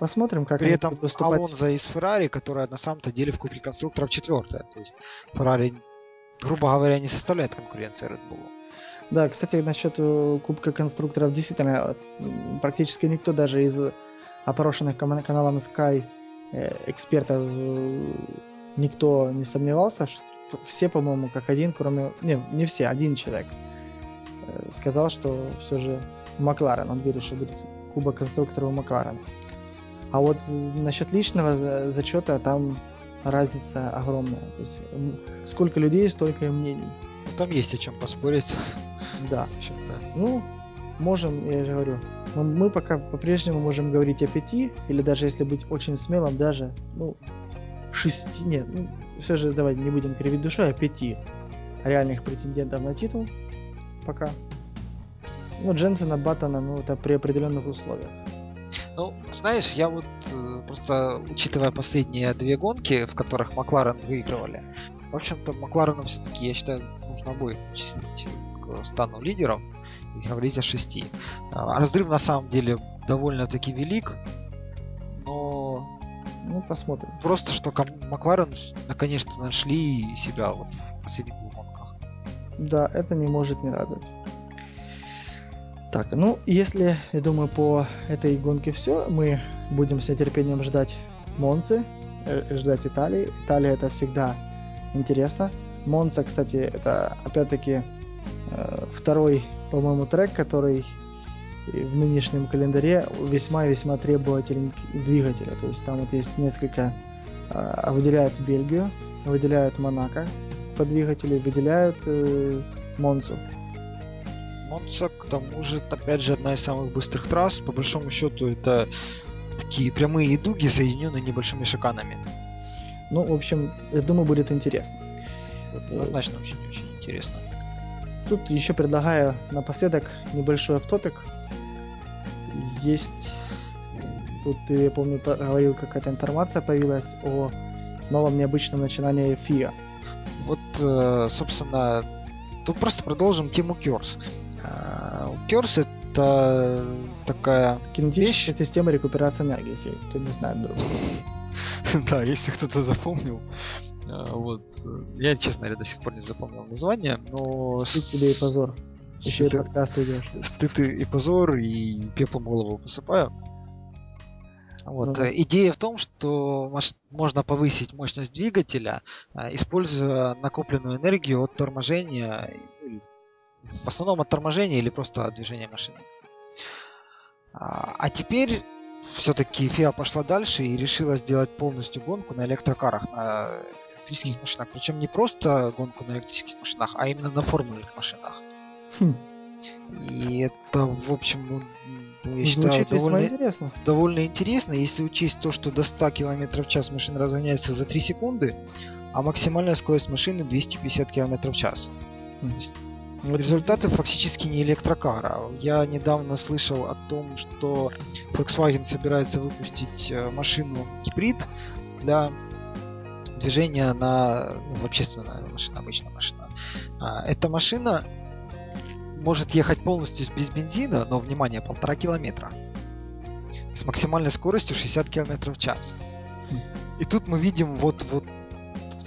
посмотрим, как При этом выступать. Алонзо из Феррари, которая на самом-то деле в Кубке конструкторов четвертая. То есть Феррари, грубо говоря, не составляет конкуренции Red Bull. Да, кстати, насчет э, Кубка конструкторов, действительно, практически никто даже из опрошенных каналом Sky э, экспертов э, никто не сомневался, что все, по-моему, как один, кроме... Не, не все, один человек сказал, что все же Макларен, он верит, что будет Кубок конструкторов у Макларена. А вот насчет личного зачета там разница огромная. То есть сколько людей, столько и мнений. Ну, там есть о чем поспорить. Да. Ну, можем, я же говорю, мы пока по-прежнему можем говорить о пяти, или даже если быть очень смелым, даже, ну, шести, нет, ну, все же давай не будем кривить душой, а пяти реальных претендентов на титул пока. Ну, Дженсона, Баттона, ну, это при определенных условиях. Ну, знаешь, я вот э, просто, учитывая последние две гонки, в которых Макларен выигрывали, в общем-то, Макларену все-таки, я считаю, нужно будет числить к стану лидеров и говорить о шести. А, разрыв на самом деле довольно-таки велик, но... Ну, посмотрим. Просто, что Макларен наконец-то нашли себя вот в последних гонках. Да, это не может не радовать. Так, ну, если, я думаю, по этой гонке все, мы будем с нетерпением ждать Монцы, э, ждать Италии. Италия это всегда интересно. Монца, кстати, это опять-таки э, второй, по-моему, трек, который в нынешнем календаре весьма-весьма требователен двигателя. То есть там вот есть несколько... Э, выделяют Бельгию, выделяют Монако по двигателю, выделяют э, Монцу. Монца, к тому же, опять же, одна из самых быстрых трасс. По большому счету, это такие прямые дуги, соединенные небольшими шиканами. Ну, в общем, я думаю, будет интересно. Однозначно очень, очень интересно. Тут еще предлагаю напоследок небольшой автопик. Есть... Тут, я помню, говорил, какая-то информация появилась о новом необычном начинании FIA. Вот, э, собственно, тут просто продолжим тему Curse. Curse это такая Кинетическая вещь... система рекуперации энергии, если кто не знает вдруг. да, если кто-то запомнил. А, вот. Я, честно говоря, до сих пор не запомнил название, но... Стыд тебе и позор. Еще и подкаст идешь. Стыд и позор, и пеплом голову посыпаю. Вот. Ну, Идея в том, что можно повысить мощность двигателя, а, используя накопленную энергию от торможения в основном от торможения или просто от движения машины. А, а теперь все-таки FIA пошла дальше и решила сделать полностью гонку на электрокарах, на электрических машинах. Причем не просто гонку на электрических машинах, а именно на формульных машинах. Хм. И это, в общем, ну, я считаю, довольно интересно. довольно интересно, если учесть то, что до 100 км в час машина разгоняется за 3 секунды, а максимальная скорость машины 250 км в час. Хм. Вот Результаты это... фактически не электрокара. Я недавно слышал о том, что Volkswagen собирается выпустить э, машину гибрид для движения на ну, общественная машина, обычная машина. А, эта машина может ехать полностью без бензина, но, внимание, полтора километра. С максимальной скоростью 60 км в час. И тут мы видим вот, вот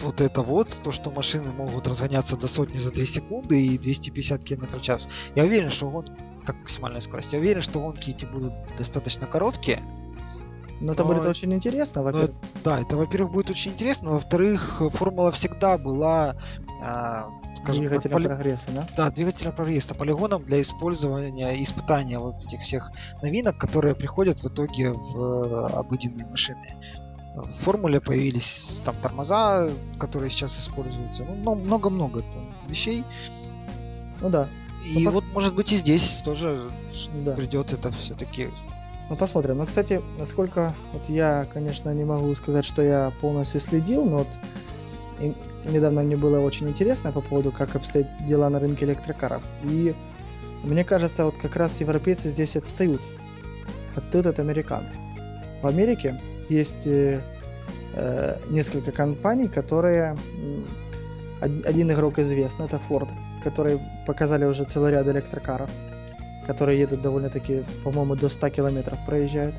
вот это вот, то, что машины могут разгоняться до сотни за 3 секунды и 250 км в час. Я уверен, что гонки, как максимальная скорость, я уверен, что гонки эти будут достаточно короткие. Но это но, будет очень интересно, во-первых. Да, это, во-первых, будет очень интересно, во-вторых, формула всегда была а, скажем, двигателем поли... прогресса, да? Да, двигателем прогресса, полигоном для использования испытания вот этих всех новинок, которые приходят в итоге в э, обыденные машины в формуле появились там тормоза, которые сейчас используются. Ну, много-много вещей. Ну да. И ну, пос... вот, может быть, и здесь тоже да. придет это все-таки. Ну, посмотрим. Ну, кстати, насколько вот я, конечно, не могу сказать, что я полностью следил, но вот и недавно мне было очень интересно по поводу, как обстоят дела на рынке электрокаров. И мне кажется, вот как раз европейцы здесь отстают. Отстают от американцев. В Америке есть э, э, несколько компаний, которые... Один игрок известный, это Ford, которые показали уже целый ряд электрокаров, которые едут довольно-таки, по-моему, до 100 километров проезжают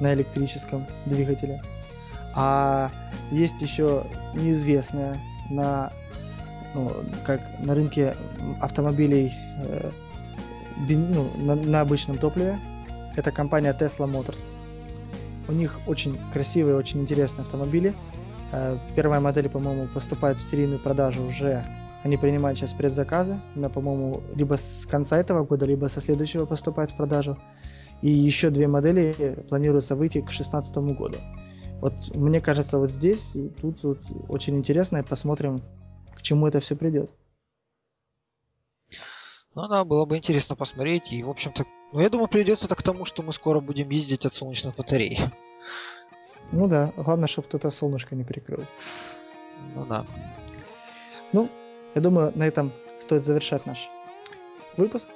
на электрическом двигателе. А есть еще неизвестная на, ну, как на рынке автомобилей э, ну, на, на обычном топливе. Это компания Tesla Motors. У них очень красивые, очень интересные автомобили. Э, первая модель, по-моему, поступает в серийную продажу уже. Они принимают сейчас предзаказы. на, по-моему, либо с конца этого года, либо со следующего поступает в продажу. И еще две модели планируется выйти к 2016 году. Вот мне кажется, вот здесь, тут вот очень интересно, и посмотрим, к чему это все придет. Ну да, было бы интересно посмотреть. И, в общем-то, ну я думаю, придется это к тому, что мы скоро будем ездить от солнечных батарей. Ну да, главное, чтобы кто-то солнышко не прикрыл. Ну да. Ну, я думаю, на этом стоит завершать наш выпуск.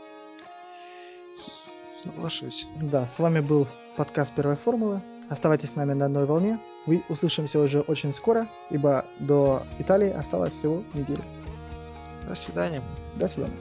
Соглашусь. Да, с вами был подкаст Первой Формулы. Оставайтесь с нами на одной волне. Мы услышимся уже очень скоро, ибо до Италии осталось всего неделя. До свидания. До свидания.